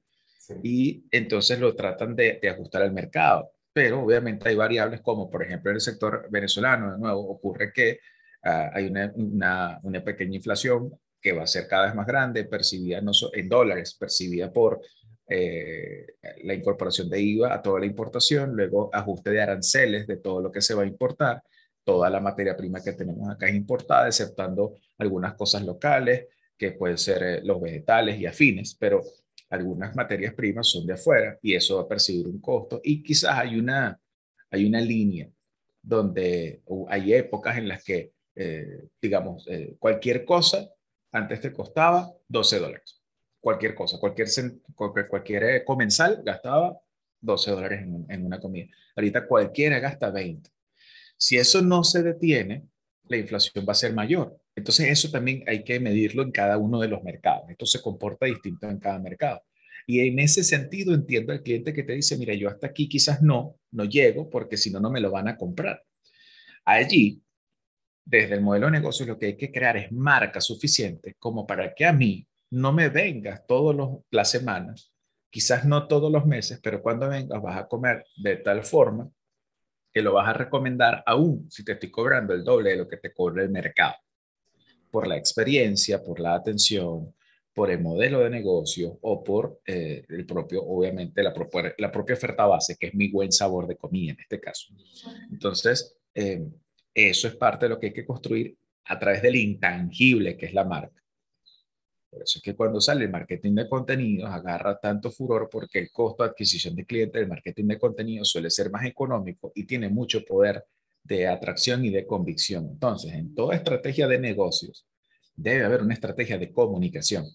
y entonces lo tratan de, ajustar al mercado. Pero obviamente hay variables como, por ejemplo, en el sector venezolano, de nuevo, ocurre que ah, hay una, una, una, pequeña inflación que va a ser cada vez más grande, percibida no en dólares, percibida por eh, la incorporación de IVA a toda la importación, luego ajuste de aranceles de todo lo que se va a importar toda la materia prima que tenemos acá es importada, exceptando algunas cosas locales, que pueden ser eh, los vegetales y afines, pero algunas materias primas son de afuera y eso va a percibir un costo. Y quizás hay una, hay una línea donde hay épocas en las que, eh, digamos, eh, cualquier cosa antes te costaba 12 dólares. Cualquier cosa, cualquier, cualquier, cualquier comensal gastaba 12 dólares en, en, una comida. Ahorita cualquiera gasta 20. Si eso no se detiene, la inflación va a ser mayor. Entonces eso también hay que medirlo en cada uno de los mercados. Esto se comporta distinto en cada mercado. Y en ese sentido entiendo al cliente que te dice, mira, yo hasta aquí quizás no, no llego porque si no, no me lo van a comprar. Allí, desde el modelo de negocio, lo que hay que crear es marca suficiente como para que a mí no me vengas todas las semanas, quizás no todos los meses, pero cuando vengas vas a comer de tal forma que lo vas a recomendar aún si te estoy cobrando el doble de lo que te cobra el mercado, por la experiencia, por la atención, por el modelo de negocio o por eh, el propio, obviamente, la, la propia oferta base, que es mi buen sabor de comida en este caso. Entonces, eh, eso es parte de lo que hay que construir a través del intangible que es la marca. Por eso es que cuando sale el marketing de contenidos agarra tanto furor porque el costo de adquisición de clientes del marketing de contenidos suele ser más económico y tiene mucho poder de atracción y de convicción. Entonces, en toda estrategia de negocios debe haber una estrategia de comunicación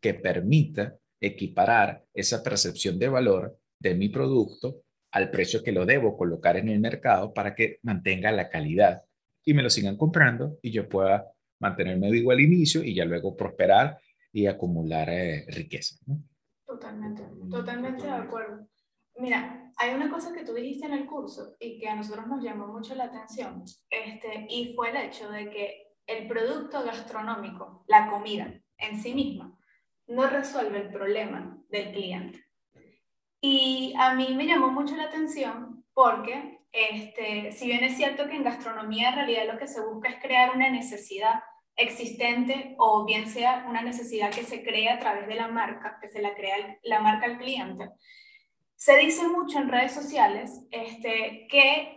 que permita equiparar esa percepción de valor de mi producto al precio que lo debo colocar en el mercado para que mantenga la calidad y me lo sigan comprando y yo pueda mantenerme vivo al inicio y ya luego prosperar y acumular eh, riqueza. Totalmente, totalmente de acuerdo. Mira, hay una cosa que tú dijiste en el curso y que a nosotros nos llamó mucho la atención, este, y fue el hecho de que el producto gastronómico, la comida en sí misma, no resuelve el problema del cliente. Y a mí me llamó mucho la atención porque, este, si bien es cierto que en gastronomía en realidad lo que se busca es crear una necesidad existente o bien sea una necesidad que se crea a través de la marca, que se la crea la marca al cliente, se dice mucho en redes sociales este, que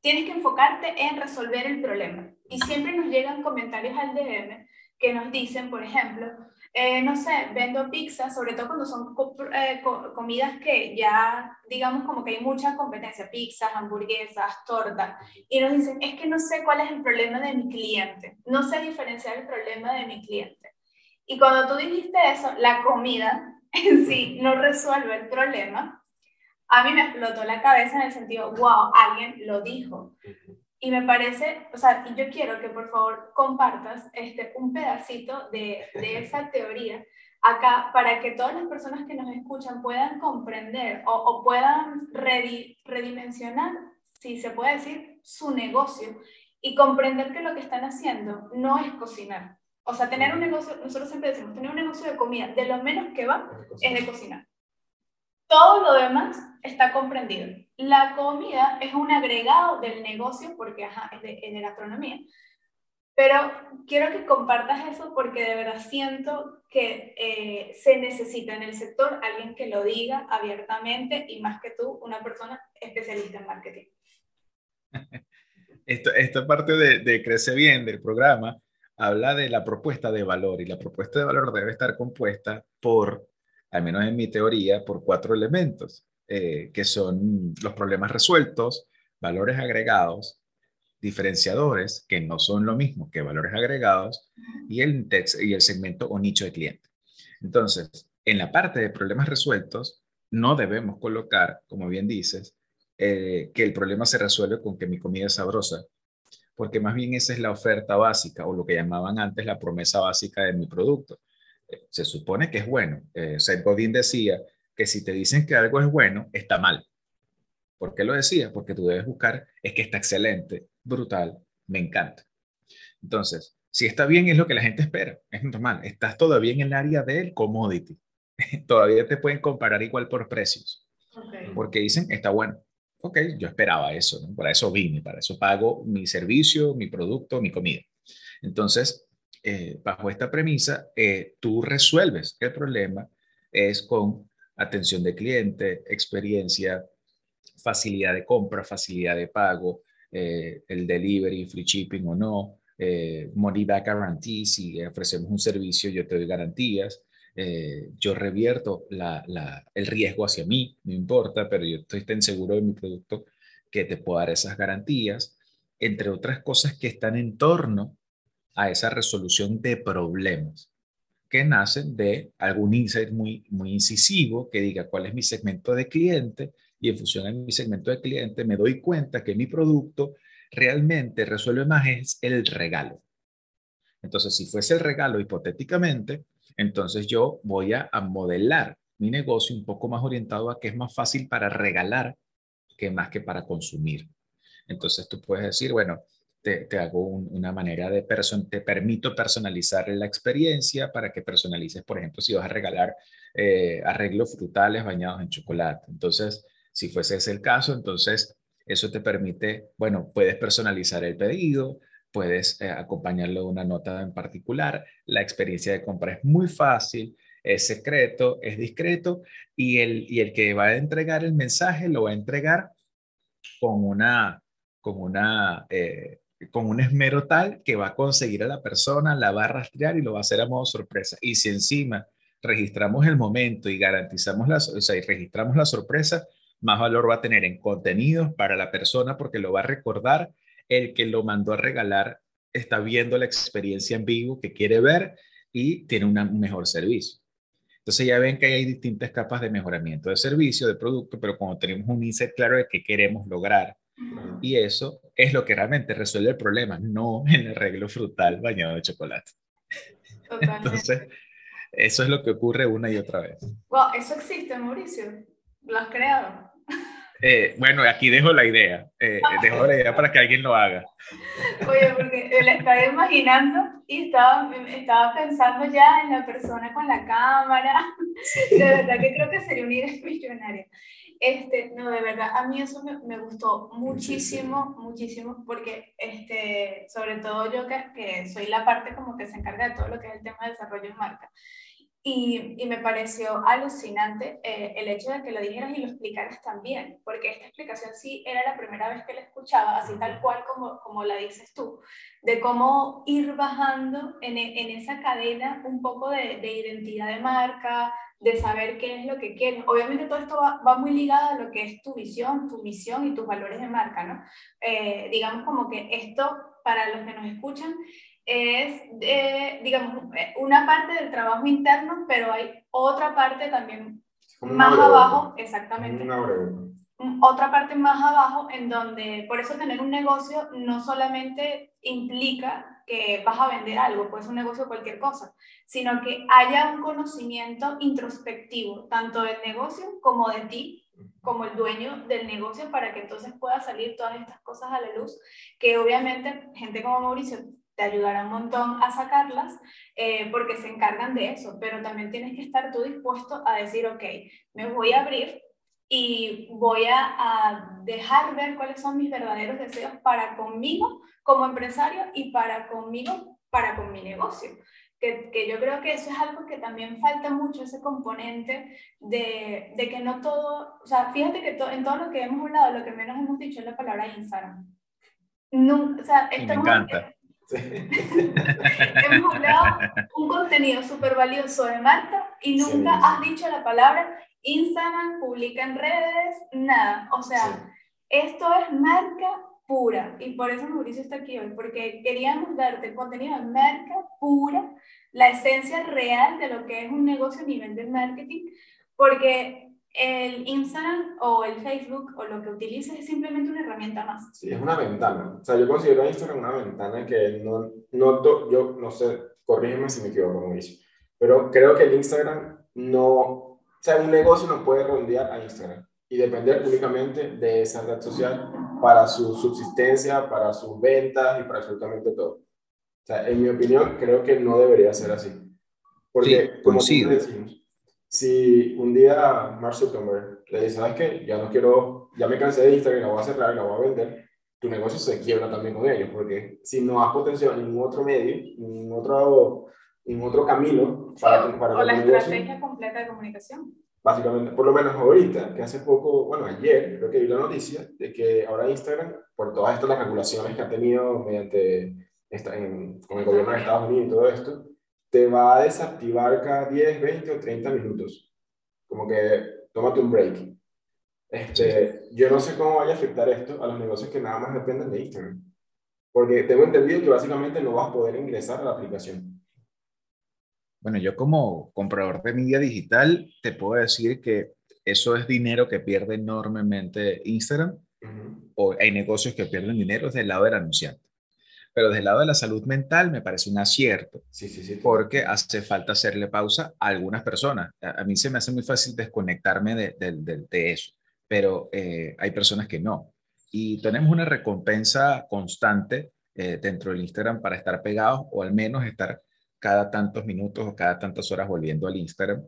tienes que enfocarte en resolver el problema. Y siempre nos llegan comentarios al DM que nos dicen, por ejemplo, eh, no sé, vendo pizza, sobre todo cuando son eh, comidas que ya, digamos, como que hay mucha competencia, pizzas, hamburguesas, tortas, y nos dicen, es que no sé cuál es el problema de mi cliente, no sé diferenciar el problema de mi cliente. Y cuando tú dijiste eso, la comida en sí no resuelve el problema, a mí me explotó la cabeza en el sentido, wow, alguien lo dijo. Y me parece, o sea, y yo quiero que por favor compartas este, un pedacito de, de esa teoría acá para que todas las personas que nos escuchan puedan comprender o, o puedan redimensionar, si se puede decir, su negocio y comprender que lo que están haciendo no es cocinar. O sea, tener un negocio, nosotros siempre decimos, tener un negocio de comida, de lo menos que va es de cocinar. Todo lo demás está comprendido. La comida es un agregado del negocio porque ajá, es, de, gastronomía. Pero quiero que compartas eso porque de verdad siento que eh, se necesita en el sector alguien que lo diga abiertamente y más que tú, una persona especialista en marketing. Esto, esta parte de, de Crece Bien del programa habla de la propuesta de valor y la propuesta de valor debe estar compuesta por al menos en mi teoría, por cuatro elementos, eh, que son los problemas resueltos, valores agregados, diferenciadores, que no son lo mismo que valores agregados, y el, y el segmento o nicho de cliente. Entonces, en la parte de problemas resueltos, no debemos colocar, como bien dices, eh, que el problema se resuelve con que mi comida es sabrosa, porque más bien esa es la oferta básica o lo que llamaban antes la promesa básica de mi producto se supone que es bueno. Eh, Seth Godin decía que si te dicen que algo es bueno, está mal. ¿Por qué lo decía? Porque tú debes buscar, es que está excelente, brutal, me encanta. Entonces, si está bien es lo que la gente espera, es normal. Estás todavía en el área del commodity. todavía te pueden comparar igual por precios. Porque dicen, está bueno. Ok, yo esperaba eso, ¿no? Para eso vine, para eso pago mi servicio, mi producto, mi comida. Entonces, eh, bajo esta premisa, eh, tú resuelves el problema es con atención de cliente, experiencia, facilidad de compra, facilidad de pago, eh, el delivery, free shipping o no, money back guarantee, si ofrecemos un servicio yo te doy garantías, yo revierto el riesgo hacia mí, no importa, pero yo estoy tan seguro de mi producto que te puedo dar esas garantías, entre otras cosas que están en torno a esa resolución de problemas que nacen de algún insight muy, muy incisivo que diga cuál es mi segmento de cliente y en función de mi segmento de cliente me doy cuenta que mi producto realmente resuelve más es el regalo. Entonces, si fuese el regalo hipotéticamente, entonces yo voy a, a modelar mi negocio un poco más orientado a que es más fácil para regalar que más que para consumir. Entonces tú puedes decir, bueno, te, te hago una manera de, person te permito personalizar la experiencia para que personalices, por ejemplo, si vas a regalar eh, arreglos frutales bañados en chocolate. Entonces, si fuese ese el caso, entonces eso te permite, bueno, puedes personalizar el pedido, puedes eh, acompañarlo de una nota en particular. La experiencia de compra es muy fácil, es secreto, es discreto y el, y el que va a entregar el mensaje lo va a entregar con una, con una, eh, con un esmero tal que va a conseguir a la persona, la va a rastrear y lo va a hacer a modo sorpresa. Y si encima registramos el momento y garantizamos la, o sea, y registramos la sorpresa, más valor va a tener en contenidos para la persona porque lo va a recordar el que lo mandó a regalar está viendo la experiencia en vivo que quiere ver y tiene un mejor servicio. Entonces ya ven que hay distintas capas de mejoramiento de servicio, de producto, pero cuando tenemos un insight claro de qué queremos lograr, y eso es lo que realmente resuelve el problema, no el arreglo frutal bañado de chocolate. Entonces, eso es lo que ocurre una y otra vez. Wow, eso existe, Mauricio. Lo has creado. Eh, bueno, aquí dejo la idea, eh, dejo la idea para que alguien lo haga. Oye, porque le estaba imaginando y estaba, estaba pensando ya en la persona con la cámara. De verdad que creo que sería un idea millonaria. Este, no, de verdad, a mí eso me, me gustó muchísimo, muchísimo, porque este, sobre todo yo que, que soy la parte como que se encarga de todo lo que es el tema de desarrollo de marca. Y, y, me pareció alucinante eh, el hecho de que lo dijeras y lo explicaras también, porque esta explicación sí era la primera vez que la escuchaba, así tal cual como, como la dices tú, de cómo ir bajando en, en esa cadena un poco de, de, identidad de marca, de saber qué es lo que quieres. Obviamente todo esto va, va, muy ligado a lo que es tu visión, tu misión y tus valores de marca, ¿no? Eh, digamos como que esto, para los que nos escuchan, es, digamos, una parte del trabajo interno, pero hay otra parte también más abajo, exactamente. Otra parte más abajo en donde, por eso tener un negocio no solamente implica que vas a vender algo, puede ser un negocio cualquier cosa, sino que haya un conocimiento introspectivo, tanto del negocio como de ti, como el dueño del negocio, para que entonces pueda salir todas estas cosas a la luz, que obviamente gente como Mauricio te ayudará un montón a sacarlas eh, porque se encargan de eso, pero también tienes que estar tú dispuesto a decir, ok, me voy a abrir y voy a, a, dejar ver cuáles son mis verdaderos deseos para conmigo como empresario y para conmigo, para con mi negocio. Que, que yo creo que eso es algo que también falta mucho, ese componente de, de que no todo, o sea, fíjate que to, en todo lo que hemos hablado, lo que menos hemos dicho es la palabra Instagram. No, o sea, me encanta. Hemos hablado un contenido súper valioso de marca y nunca sí. has dicho la palabra Instagram, publica en redes, nada. O sea, sí. esto es marca pura y por eso Mauricio está aquí hoy, porque queríamos darte contenido de marca pura, la esencia real de lo que es un negocio a nivel de marketing, porque el Instagram o el Facebook o lo que utilices es simplemente una herramienta más. Sí, es una ventana. O sea, yo considero Instagram una ventana que no, no yo no sé, corrígeme si me equivoco, Mauricio, pero creo que el Instagram no, o sea, un negocio no puede rondear a Instagram y depender únicamente de esa red social para su subsistencia, para sus ventas y para absolutamente todo. O sea, en mi opinión, creo que no debería ser así. Porque, sí, como decimos, si un día Mark Zuckerberg le dice, ¿sabes qué? Ya no quiero, ya me cansé de Instagram, la voy a cerrar, la voy a vender, tu negocio se quiebra también con ellos, porque si no has potenciado ningún otro medio, ningún otro, ningún otro camino para, para o la estrategia completa de comunicación. Básicamente, por lo menos ahorita, que hace poco, bueno, ayer creo que vi la noticia de que ahora Instagram, por todas estas las regulaciones que ha tenido mediante esta, en, con el gobierno de Estados Unidos y todo esto, te va a desactivar cada 10, 20 o 30 minutos. Como que tómate un break. Este. Yo no sé cómo vaya a afectar esto a los negocios que nada más dependen de Instagram. Porque tengo entendido que básicamente no vas a poder ingresar a la aplicación. Bueno, yo como comprador de media digital te puedo decir que eso es dinero que pierde enormemente Instagram uh -huh. o hay negocios que pierden dinero desde el lado del anunciante. Pero desde el lado de la salud mental me parece un acierto, sí, sí, sí. porque hace falta hacerle pausa a algunas personas. A, a mí se me hace muy fácil desconectarme de, de, de, de eso, pero eh, hay personas que no. Y tenemos una recompensa constante eh, dentro del Instagram para estar pegados o al menos estar cada tantos minutos o cada tantas horas volviendo al Instagram.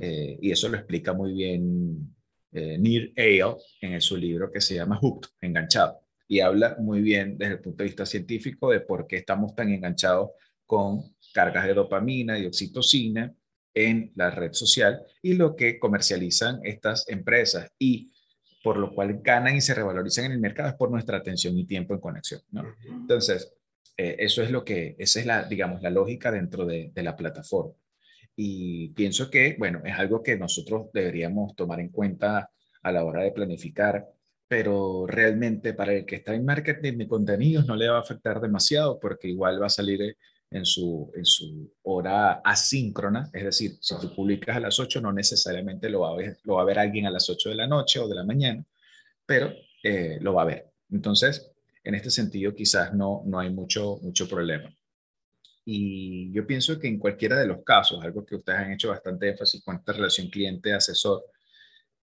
Eh, y eso lo explica muy bien eh, Neil Ale en su libro que se llama Hooked, enganchado. Y habla muy bien desde el punto de vista científico de por qué estamos tan enganchados con cargas de dopamina y oxitocina en la red social y lo que comercializan estas empresas y por lo cual ganan y se revalorizan en el mercado es por nuestra atención y tiempo en conexión. ¿no? Entonces, eh, eso es lo que, esa es la, digamos, la lógica dentro de, de, la plataforma. Y pienso que, bueno, es algo que nosotros deberíamos tomar en cuenta a la hora de planificar, pero realmente para el que está en marketing de contenidos no le va a afectar demasiado porque igual va a salir en su, en su hora asíncrona, es decir, si tú publicas a las 8 no necesariamente lo va a ver, lo va a ver alguien a las 8 de la noche o de la mañana, pero eh, lo va a ver. Entonces, en este sentido quizás no, no hay mucho, mucho problema. Y yo pienso que en cualquiera de los casos, algo que ustedes han hecho bastante énfasis con esta relación cliente-asesor,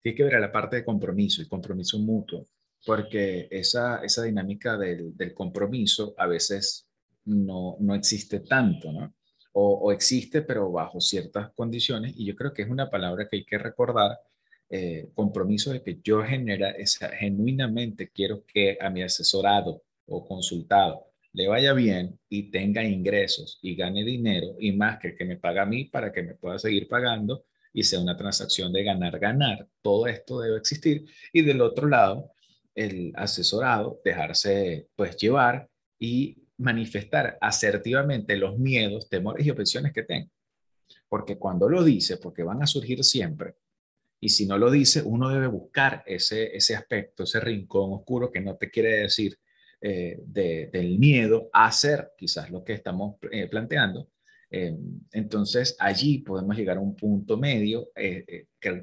tiene que ver la parte de compromiso y compromiso mutuo, porque esa, esa dinámica del, compromiso a veces no, no existe tanto, ¿no? O, existe, pero bajo ciertas condiciones, y yo creo que es una palabra que hay que recordar eh, compromiso de que yo genera esa, genuinamente quiero que a mi asesorado o consultado le vaya bien y tenga ingresos y gane dinero y más que que me paga a mí para que me pueda seguir pagando y sea una transacción de ganar, ganar. Todo esto debe existir. Y del otro lado, el asesorado dejarse pues llevar y manifestar asertivamente los miedos, temores y objeciones que tenga. Porque cuando lo dice, porque van a surgir siempre, y si no lo dice, uno debe buscar ese, ese aspecto, ese rincón oscuro que no te quiere decir eh, del miedo a hacer quizás lo que estamos eh, planteando. Eh, entonces allí podemos llegar a un punto medio,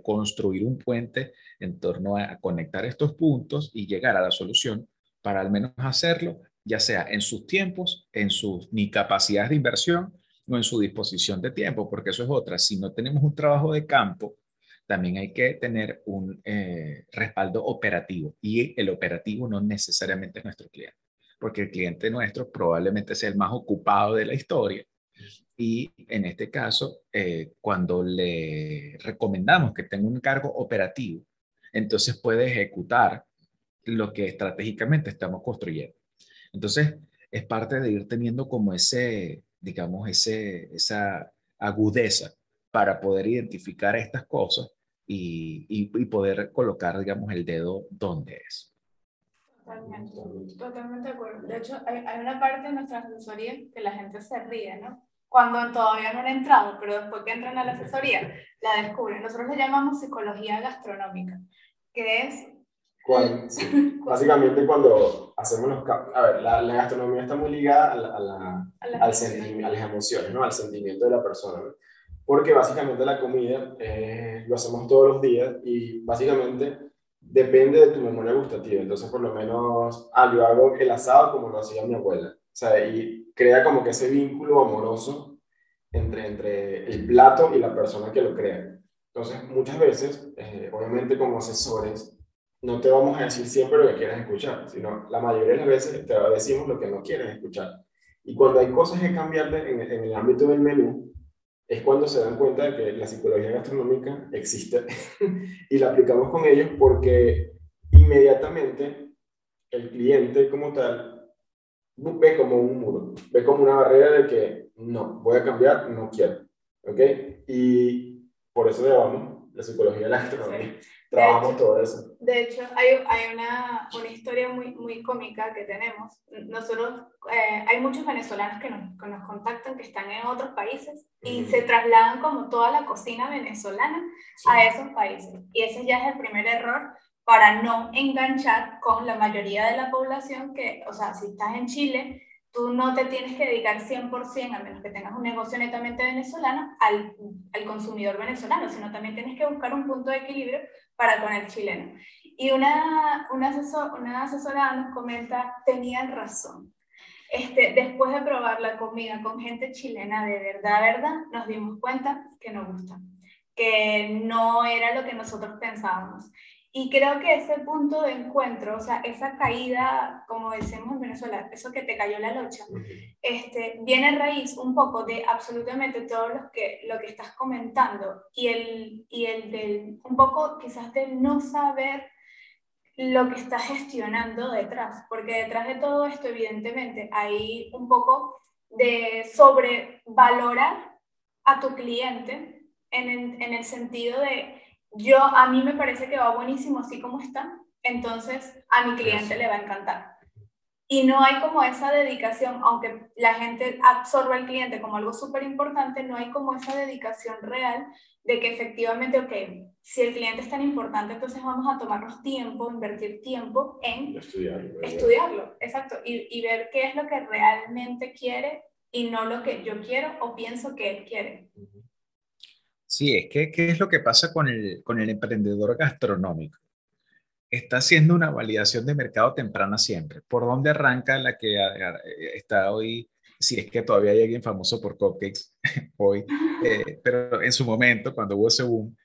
construir un puente en torno a conectar estos puntos y llegar a la solución para al menos hacerlo, ya sea en sus tiempos, en sus ni capacidades de inversión o en su disposición de tiempo, porque eso es otra. Si no tenemos un trabajo de campo, también hay que tener un eh, respaldo operativo y el operativo no necesariamente es nuestro cliente, porque el cliente nuestro probablemente sea el más ocupado de la historia y en este caso, eh, cuando le recomendamos que tenga un cargo operativo, entonces puede ejecutar lo que estratégicamente estamos construyendo. Entonces, es parte de ir teniendo como ese, digamos, ese, esa agudeza para poder identificar estas cosas y, y, poder colocar, digamos, el dedo donde es. Totalmente, totalmente de acuerdo. De hecho, hay, hay, una parte de nuestra asesoría que la gente se ríe, ¿no? Cuando todavía no han entrado, pero después que entran a la asesoría, la descubren. Nosotros le llamamos psicología gastronómica, que es... Sí. Básicamente cuando hacemos los... A ver, la, la gastronomía está muy ligada a, la, a, la, a, la al a las emociones, ¿no? Al sentimiento de la persona. ¿no? porque básicamente la comida eh, lo hacemos todos los días y básicamente depende de tu memoria gustativa. Entonces, por lo menos, ah, yo hago el asado como lo hacía mi abuela. O sea, y crea como que ese vínculo amoroso entre, entre el plato y la persona que lo crea. Entonces, muchas veces, eh, obviamente como asesores, no te vamos a decir siempre lo que quieres escuchar, sino la mayoría de las veces te decimos lo que no quieres escuchar. Y cuando hay cosas que cambiar en, en el ámbito del menú, es cuando se dan cuenta de que la psicología gastronómica existe y la aplicamos con ellos porque inmediatamente el cliente como tal ve como un muro, ve como una barrera de que no, voy a cambiar, no quiero. ¿Ok? Y por eso llamamos la psicología de la gastronomía. Trabajamos hecho, todo eso. De hecho, hay, hay una, una, historia muy, muy cómica que tenemos. Nosotros, eh, hay muchos venezolanos que nos, que nos, contactan que están en otros países y mm. se trasladan como toda la cocina venezolana sí. a esos países. Y ese ya es el primer error para no enganchar con la mayoría de la población que, o sea, si estás en Chile, tú no te tienes que dedicar 100%, a menos que tengas un negocio netamente venezolano, al, al, consumidor venezolano, sino también tienes que buscar un punto de equilibrio para con el chileno. Y una, una, asesor, una asesora nos comenta, tenían razón. Este, después de probar la comida con gente chilena de verdad, verdad, nos dimos cuenta que no gusta, que no era lo que nosotros pensábamos. Y creo que ese punto de encuentro, o sea, esa caída, como decimos en Venezuela, eso que te cayó la locha, este, viene a raíz un poco de absolutamente todo lo que, lo que estás comentando y el, y el del, un poco quizás de no saber lo que estás gestionando detrás, porque detrás de todo esto, evidentemente, hay un poco de sobrevalorar a tu cliente en, en el sentido de yo, a mí me parece que va buenísimo así como está, entonces a mi cliente le va a encantar. Y no hay como esa dedicación, aunque la gente absorba al cliente como algo súper importante, no hay como esa dedicación real de que efectivamente, ok, si el cliente es tan importante, entonces vamos a tomarnos tiempo, invertir tiempo en estudiarlo. estudiarlo exacto, y, y ver qué es lo que realmente quiere y no lo que yo quiero o pienso que él quiere. Sí, es que ¿qué es lo que pasa con el, con el emprendedor gastronómico? Está haciendo una validación de mercado temprana siempre. ¿Por dónde arranca la que está hoy? Si es que todavía hay alguien famoso por cupcakes hoy, eh, pero en su momento, cuando hubo ese boom,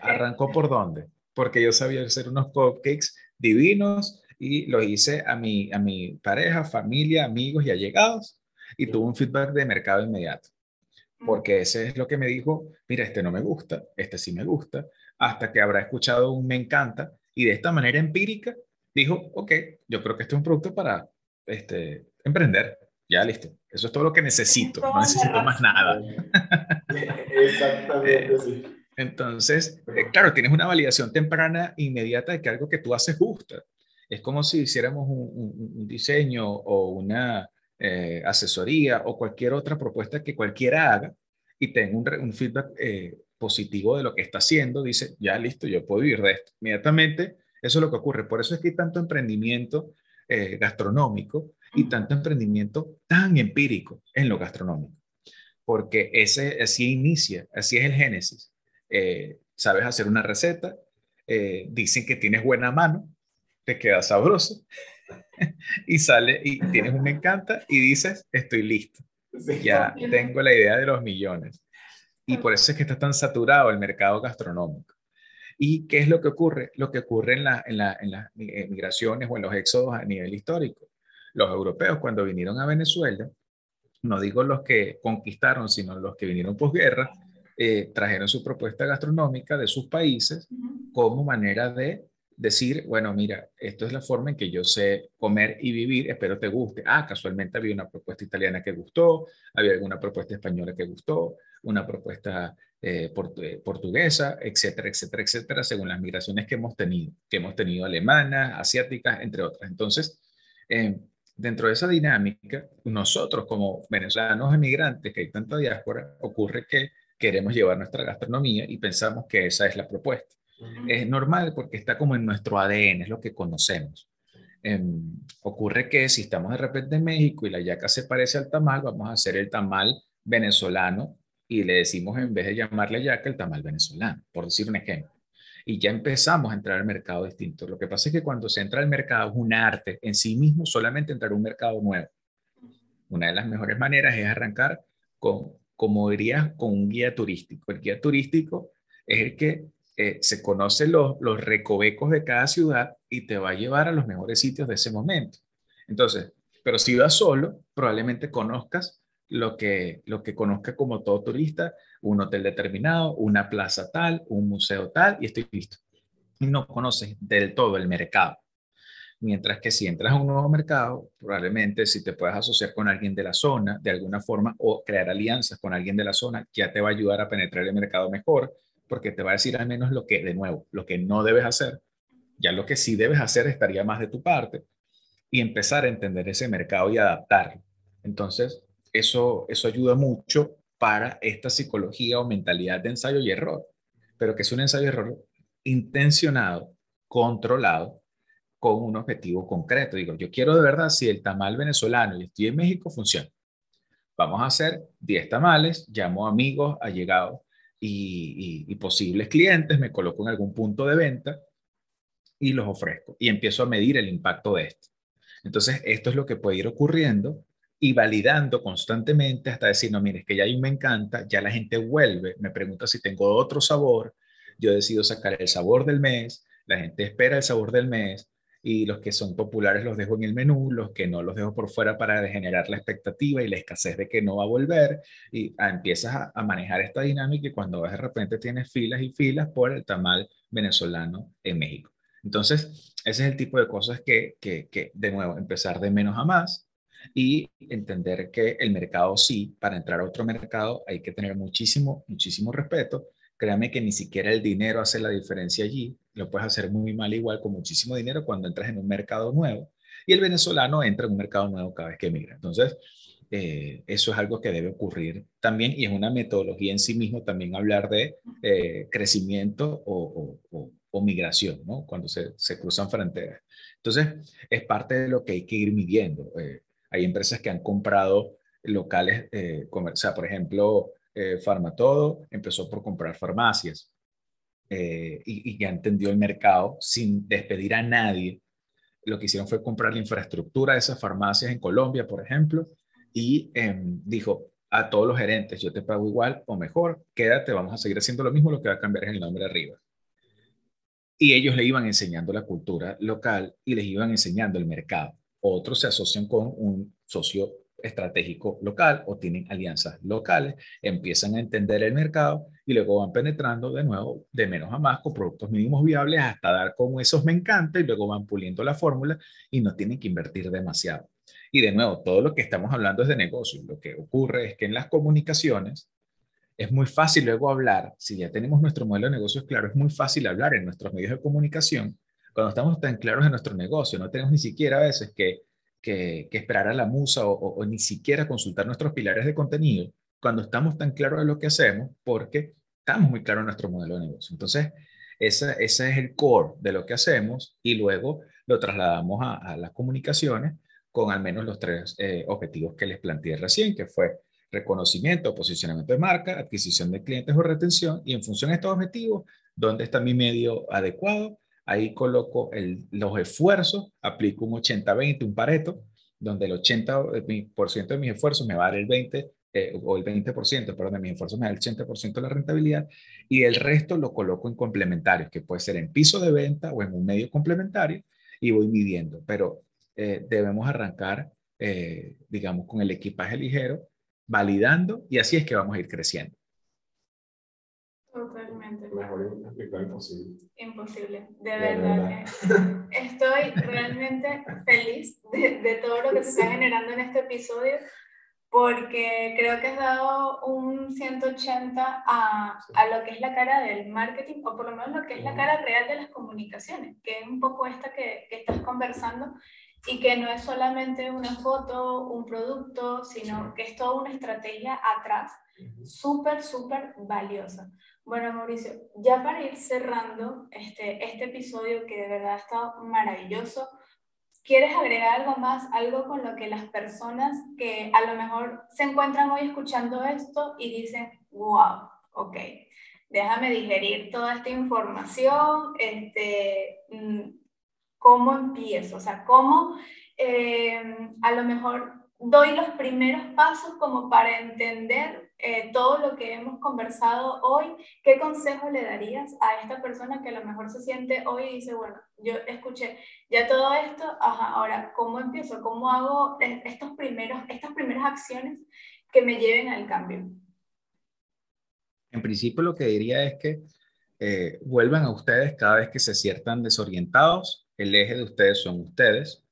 arrancó por dónde? Porque yo sabía hacer unos cupcakes divinos y los hice a mi, a mi pareja, familia, amigos y allegados y tuvo un feedback de mercado inmediato porque ese es lo que me dijo, mira, este no me gusta, este sí me gusta, hasta que habrá escuchado un me encanta y de esta manera empírica dijo, ok, yo creo que este es un producto para este, emprender. Ya listo. Eso es todo lo que necesito. No necesito más nada. Exactamente, sí. Entonces, eh, claro, tienes una validación temprana inmediata de que algo que tú haces gusta. Es como si hiciéramos un diseño o una, eh, asesoría o cualquier otra propuesta que cualquiera haga y tenga un, feedback eh, positivo de lo que está haciendo, dice, ya listo, yo puedo vivir de esto. Inmediatamente, eso es lo que ocurre. Por eso es que hay tanto emprendimiento eh, gastronómico y tanto emprendimiento tan empírico en lo gastronómico. Porque ese, así inicia, así es el génesis. sabes hacer una receta, dicen que tienes buena mano, te queda sabroso, y sale y tienes un me encanta y dices, estoy listo. Ya tengo la idea de los millones. Y por eso es que está tan saturado el mercado gastronómico. ¿Y qué es lo que ocurre? Lo que ocurre en, la, en, la, en las migraciones o en los éxodos a nivel histórico. Los europeos cuando vinieron a Venezuela, no digo los que conquistaron, sino los que vinieron posguerra, eh, trajeron su propuesta gastronómica de sus países como manera de decir, bueno, mira, esto es la forma en que yo sé comer y vivir, espero te guste. Ah, casualmente había una propuesta italiana que gustó, había alguna propuesta española que gustó, una propuesta eh, eh, portuguesa, etcétera, etcétera, etcétera, según las migraciones que hemos tenido, que hemos tenido alemanas, asiáticas, entre otras. Entonces, eh, dentro de esa dinámica, nosotros como venezolanos emigrantes, que hay tanta diáspora, ocurre que queremos llevar nuestra gastronomía y pensamos que esa es la propuesta. Es normal porque está como en nuestro ADN, es lo que conocemos. Em, ocurre que si estamos de repente en México y la yaca se parece al tamal, vamos a hacer el tamal venezolano y le decimos en vez de llamarle yaca el tamal venezolano, por decir un ejemplo. Y ya empezamos a entrar al mercado distinto. Lo que pasa es que cuando se entra al mercado es un arte en sí mismo, solamente entrar a un mercado nuevo. Una de las mejores maneras es arrancar con, como dirías, con un guía turístico. El guía turístico es el que eh, se conocen los, los recovecos de cada ciudad y te va a llevar a los mejores sitios de ese momento. Entonces, pero si vas solo, probablemente conozcas lo que, lo que conozca como todo turista, un hotel determinado, una plaza tal, un museo tal, y estoy listo. Y no conoces del todo el mercado. Mientras que si entras a un nuevo mercado, probablemente si te puedes asociar con alguien de la zona de alguna forma o crear alianzas con alguien de la zona, ya te va a ayudar a penetrar el mercado mejor porque te va a decir al menos lo que, de nuevo, lo que no debes hacer. Ya lo que sí debes hacer estaría más de tu parte y empezar a entender ese mercado y adaptarlo. Entonces, eso, eso ayuda mucho para esta psicología o mentalidad de ensayo y error, pero que es un ensayo y error intencionado, controlado, con un objetivo concreto. Digo, yo quiero de verdad, si el tamal venezolano y estoy en México, funciona. Vamos a hacer 10 tamales, llamo amigos, allegados, y, posibles clientes, me coloco en algún punto de venta y los ofrezco y empiezo a medir el impacto de esto. Entonces, esto es lo que puede ir ocurriendo y validando constantemente hasta decir, no, mire, es que ya me encanta, ya la gente vuelve, me pregunta si tengo otro sabor, yo decido sacar el sabor del mes, La gente espera el sabor del mes y los que son populares los dejo en el menú, los que no los dejo por fuera para generar la expectativa y la escasez de que no va a volver y ah, empiezas a, manejar esta dinámica y cuando ves de repente tienes filas y filas por el tamal venezolano en México. Entonces, ese es el tipo de cosas que, que, que de nuevo, empezar de menos a más y entender que el mercado sí, para entrar a otro mercado hay que tener muchísimo, muchísimo respeto. Créame que ni siquiera el dinero hace la diferencia allí. Lo puedes hacer muy mal igual con muchísimo dinero cuando entras en un mercado nuevo. Y el venezolano entra en un mercado nuevo cada vez que migra. Entonces, eh, eso es algo que debe ocurrir también y es una metodología en sí mismo también hablar de eh, crecimiento o, o, o, migración, ¿no? Cuando se, cruzan fronteras. Entonces, es parte de lo que hay que ir midiendo. Eh, hay empresas que han comprado locales, o sea, por ejemplo, Farmatodo empezó por comprar farmacias eh, y, y, ya entendió el mercado sin despedir a nadie. Lo que hicieron fue comprar la infraestructura de esas farmacias en Colombia, por ejemplo, y eh, dijo a todos los gerentes, yo te pago igual o mejor, quédate, vamos a seguir haciendo lo mismo, lo que va a cambiar es el nombre arriba. Y ellos le iban enseñando la cultura local y les iban enseñando el mercado otros se asocian con un socio estratégico local o tienen alianzas locales, empiezan a entender el mercado y luego van penetrando de nuevo de menos a más con productos mínimos viables hasta dar con esos me encanta y luego van puliendo la fórmula y no tienen que invertir demasiado. Y de nuevo, todo lo que estamos hablando es de negocio. Lo que ocurre es que en las comunicaciones es muy fácil luego hablar, si ya tenemos nuestro modelo de negocios claro, es muy fácil hablar en nuestros medios de comunicación cuando estamos tan claros en nuestro negocio, no tenemos ni siquiera a veces que, que, que esperar a la musa o, ni siquiera consultar nuestros pilares de contenido, cuando estamos tan claros de lo que hacemos, porque estamos muy claros en nuestro modelo de negocio. Entonces, ese, ese es el core de lo que hacemos y luego lo trasladamos a, a las comunicaciones con al menos los tres eh, objetivos que les planteé recién, que fue reconocimiento, posicionamiento de marca, adquisición de clientes o retención, y en función de estos objetivos, ¿dónde está mi medio adecuado? Ahí coloco el, los esfuerzos, aplico un 80-20, un pareto, donde el 80% de mis esfuerzos me va a dar el 20, eh, o el 20%, perdón, de mis esfuerzos me da el 80% de la rentabilidad, y el resto lo coloco en complementarios, que puede ser en piso de venta o en un medio complementario, y voy midiendo. Pero eh, debemos arrancar, eh, digamos, con el equipaje ligero, validando, y así es que vamos a ir creciendo. Totalmente. Mejor imposible. Imposible, de, de verdad. verdad. Estoy realmente feliz de, de, todo lo que se está generando en este episodio porque creo que has dado un 180 a, a lo que es la cara del marketing o por lo menos lo que es la cara real de las comunicaciones, que es un poco esta que, que estás conversando y que no es solamente una foto, un producto, sino que es toda una estrategia atrás, súper, súper valiosa. Bueno, Mauricio, ya para ir cerrando este, este episodio que de verdad ha estado maravilloso, ¿quieres agregar algo más, algo con lo que las personas que a lo mejor se encuentran hoy escuchando esto y dicen, wow, ok, déjame digerir toda esta información, este, mm, ¿cómo empiezo? O sea, ¿cómo eh, a lo mejor doy los primeros pasos como para entender eh, todo lo que hemos conversado hoy, ¿qué consejo le darías a esta persona que a lo mejor se siente hoy y dice, bueno, yo escuché ya todo esto, ahora, ¿cómo empiezo? ¿Cómo hago estos primeros, estas primeras acciones que me lleven al cambio? En principio lo que diría es que eh, vuelvan a ustedes cada vez que se sientan desorientados, el eje de ustedes son ustedes.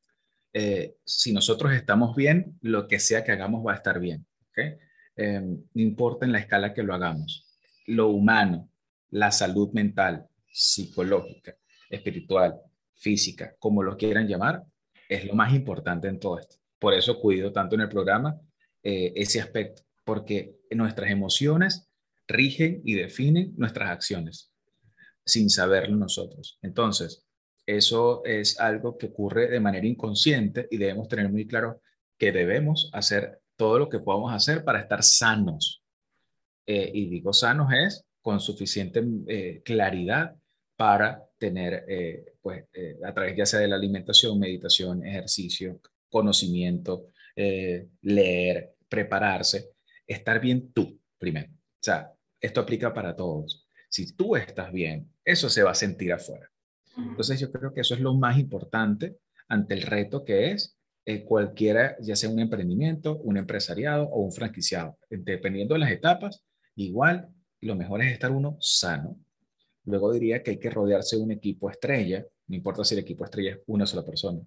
Eh, si nosotros estamos bien, lo que sea que hagamos va a estar bien. ¿okay? Eh, no importa en la escala que lo hagamos, lo humano, la salud mental, psicológica, espiritual, física, como lo quieran llamar, es lo más importante en todo esto. Por eso cuido tanto en el programa eh, ese aspecto, porque nuestras emociones rigen y definen nuestras acciones sin saberlo nosotros. Entonces, eso es algo que ocurre de manera inconsciente y debemos tener muy claro que debemos hacer todo lo que podamos hacer para estar sanos. Eh, y digo sanos es con suficiente eh, claridad para tener, eh, pues, a través ya sea de la alimentación, meditación, ejercicio, conocimiento, leer, prepararse, estar bien tú primero. O sea, esto aplica para todos. Si tú estás bien, eso se va a sentir afuera. Entonces yo creo que eso es lo más importante ante el reto que es eh, cualquiera, ya sea un emprendimiento, un empresariado o un franquiciado. Dependiendo de las etapas, igual lo mejor es estar uno sano. Luego diría que hay que rodearse de un equipo estrella, no importa si el equipo estrella es una sola persona,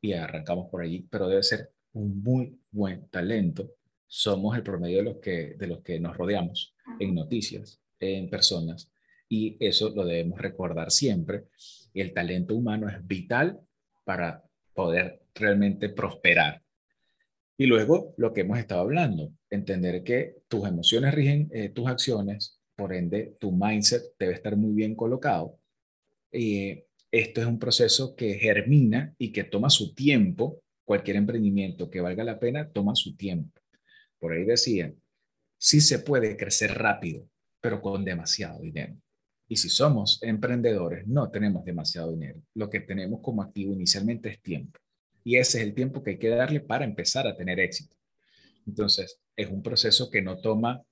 y arrancamos por allí, pero debe ser un muy buen talento. Somos el promedio de los que, de los que nos rodeamos en noticias, en personas, y eso lo debemos recordar siempre. El talento humano es vital para poder realmente prosperar. Y luego lo que hemos estado hablando, entender que tus emociones rigen eh, tus acciones, por ende tu mindset debe estar muy bien colocado. Y esto es un proceso que germina y que toma su tiempo. Cualquier emprendimiento que valga la pena toma su tiempo. Por ahí decían, sí se puede crecer rápido, pero con demasiado dinero. Y si somos emprendedores, no tenemos demasiado dinero. Lo que tenemos como activo inicialmente es tiempo. Y ese es el tiempo que hay que darle para empezar a tener éxito. Entonces, es un proceso que no toma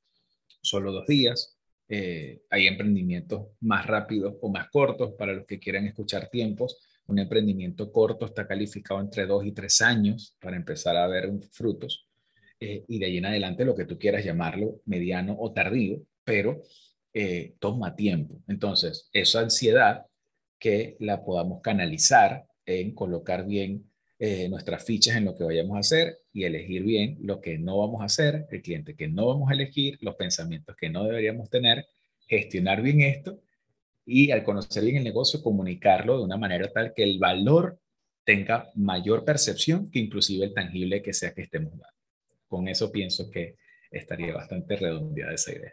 solo dos días. Eh, hay emprendimientos más rápidos o más cortos para los que quieran escuchar tiempos. Un emprendimiento corto está calificado entre dos y tres años para empezar a ver frutos. Eh, y de ahí en adelante lo que tú quieras llamarlo, mediano o tardío, pero eh, toma tiempo. Entonces, esa ansiedad que la podamos canalizar en colocar bien eh, nuestras fichas en lo que vayamos a hacer y elegir bien lo que no vamos a hacer, el cliente que no vamos a elegir, los pensamientos que no deberíamos tener, gestionar bien esto y al conocer bien el negocio, comunicarlo de una manera tal que el valor tenga mayor percepción que inclusive el tangible que sea que estemos dando. Con eso pienso que estaría bastante redondeada esa idea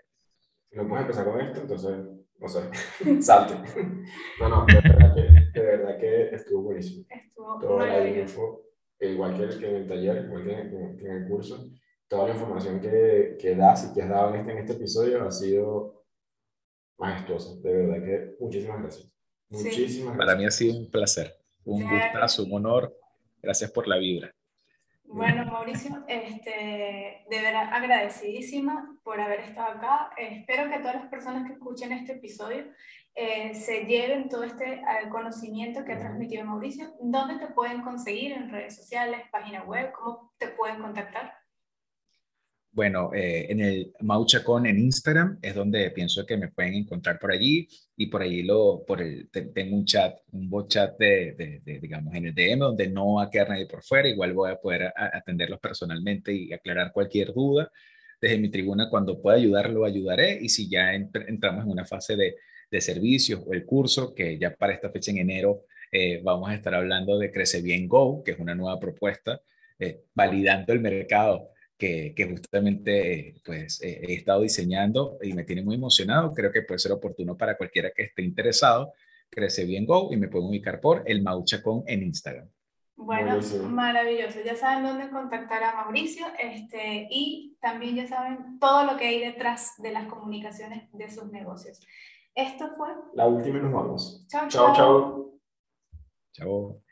no podemos empezar con esto, entonces, no sé, salte. No, no, de verdad que, de verdad que estuvo buenísimo. Estuvo Toda la info, igual que, el, que en el taller, igual que en, que en, el curso, toda la información que, que das y que has dado en este, en este episodio ha sido majestuosa. De verdad que muchísimas gracias. Muchísimas gracias. Para mí ha sido un placer, un gustazo, un honor. Gracias por la vibra. Bueno, Mauricio, este, de verdad agradecidísima por haber estado acá. espero que todas las personas que escuchen este episodio eh, se lleven todo este eh, conocimiento que ha transmitido Mauricio. ¿Dónde te pueden conseguir? ¿En redes sociales, página web? ¿Cómo te pueden contactar? Bueno, eh, en el Mauchacón en Instagram es donde pienso que me pueden encontrar por allí y por allí lo, por el, tengo un chat, un bot chat de, de, digamos, en el DM donde no va a quedar nadie por fuera, igual voy a poder atenderlos personalmente y aclarar cualquier duda. Desde mi tribuna, cuando pueda ayudarlo, ayudaré y si ya entramos en una fase de, de servicios o el curso, que ya para esta fecha en enero eh, vamos a estar hablando de Crece Bien Go, que es una nueva propuesta, eh, validando el mercado que, justamente pues, he estado diseñando y me tiene muy emocionado. Creo que puede ser oportuno para cualquiera que esté interesado. Crece bien Go y me pueden ubicar por el Mauchacón en Instagram. Bueno, maravilloso. Ya saben dónde contactar a Mauricio este, y también ya saben todo lo que hay detrás de las comunicaciones de sus negocios. Esto fue... La última y nos vamos. Chao, chao. Chao. Chao.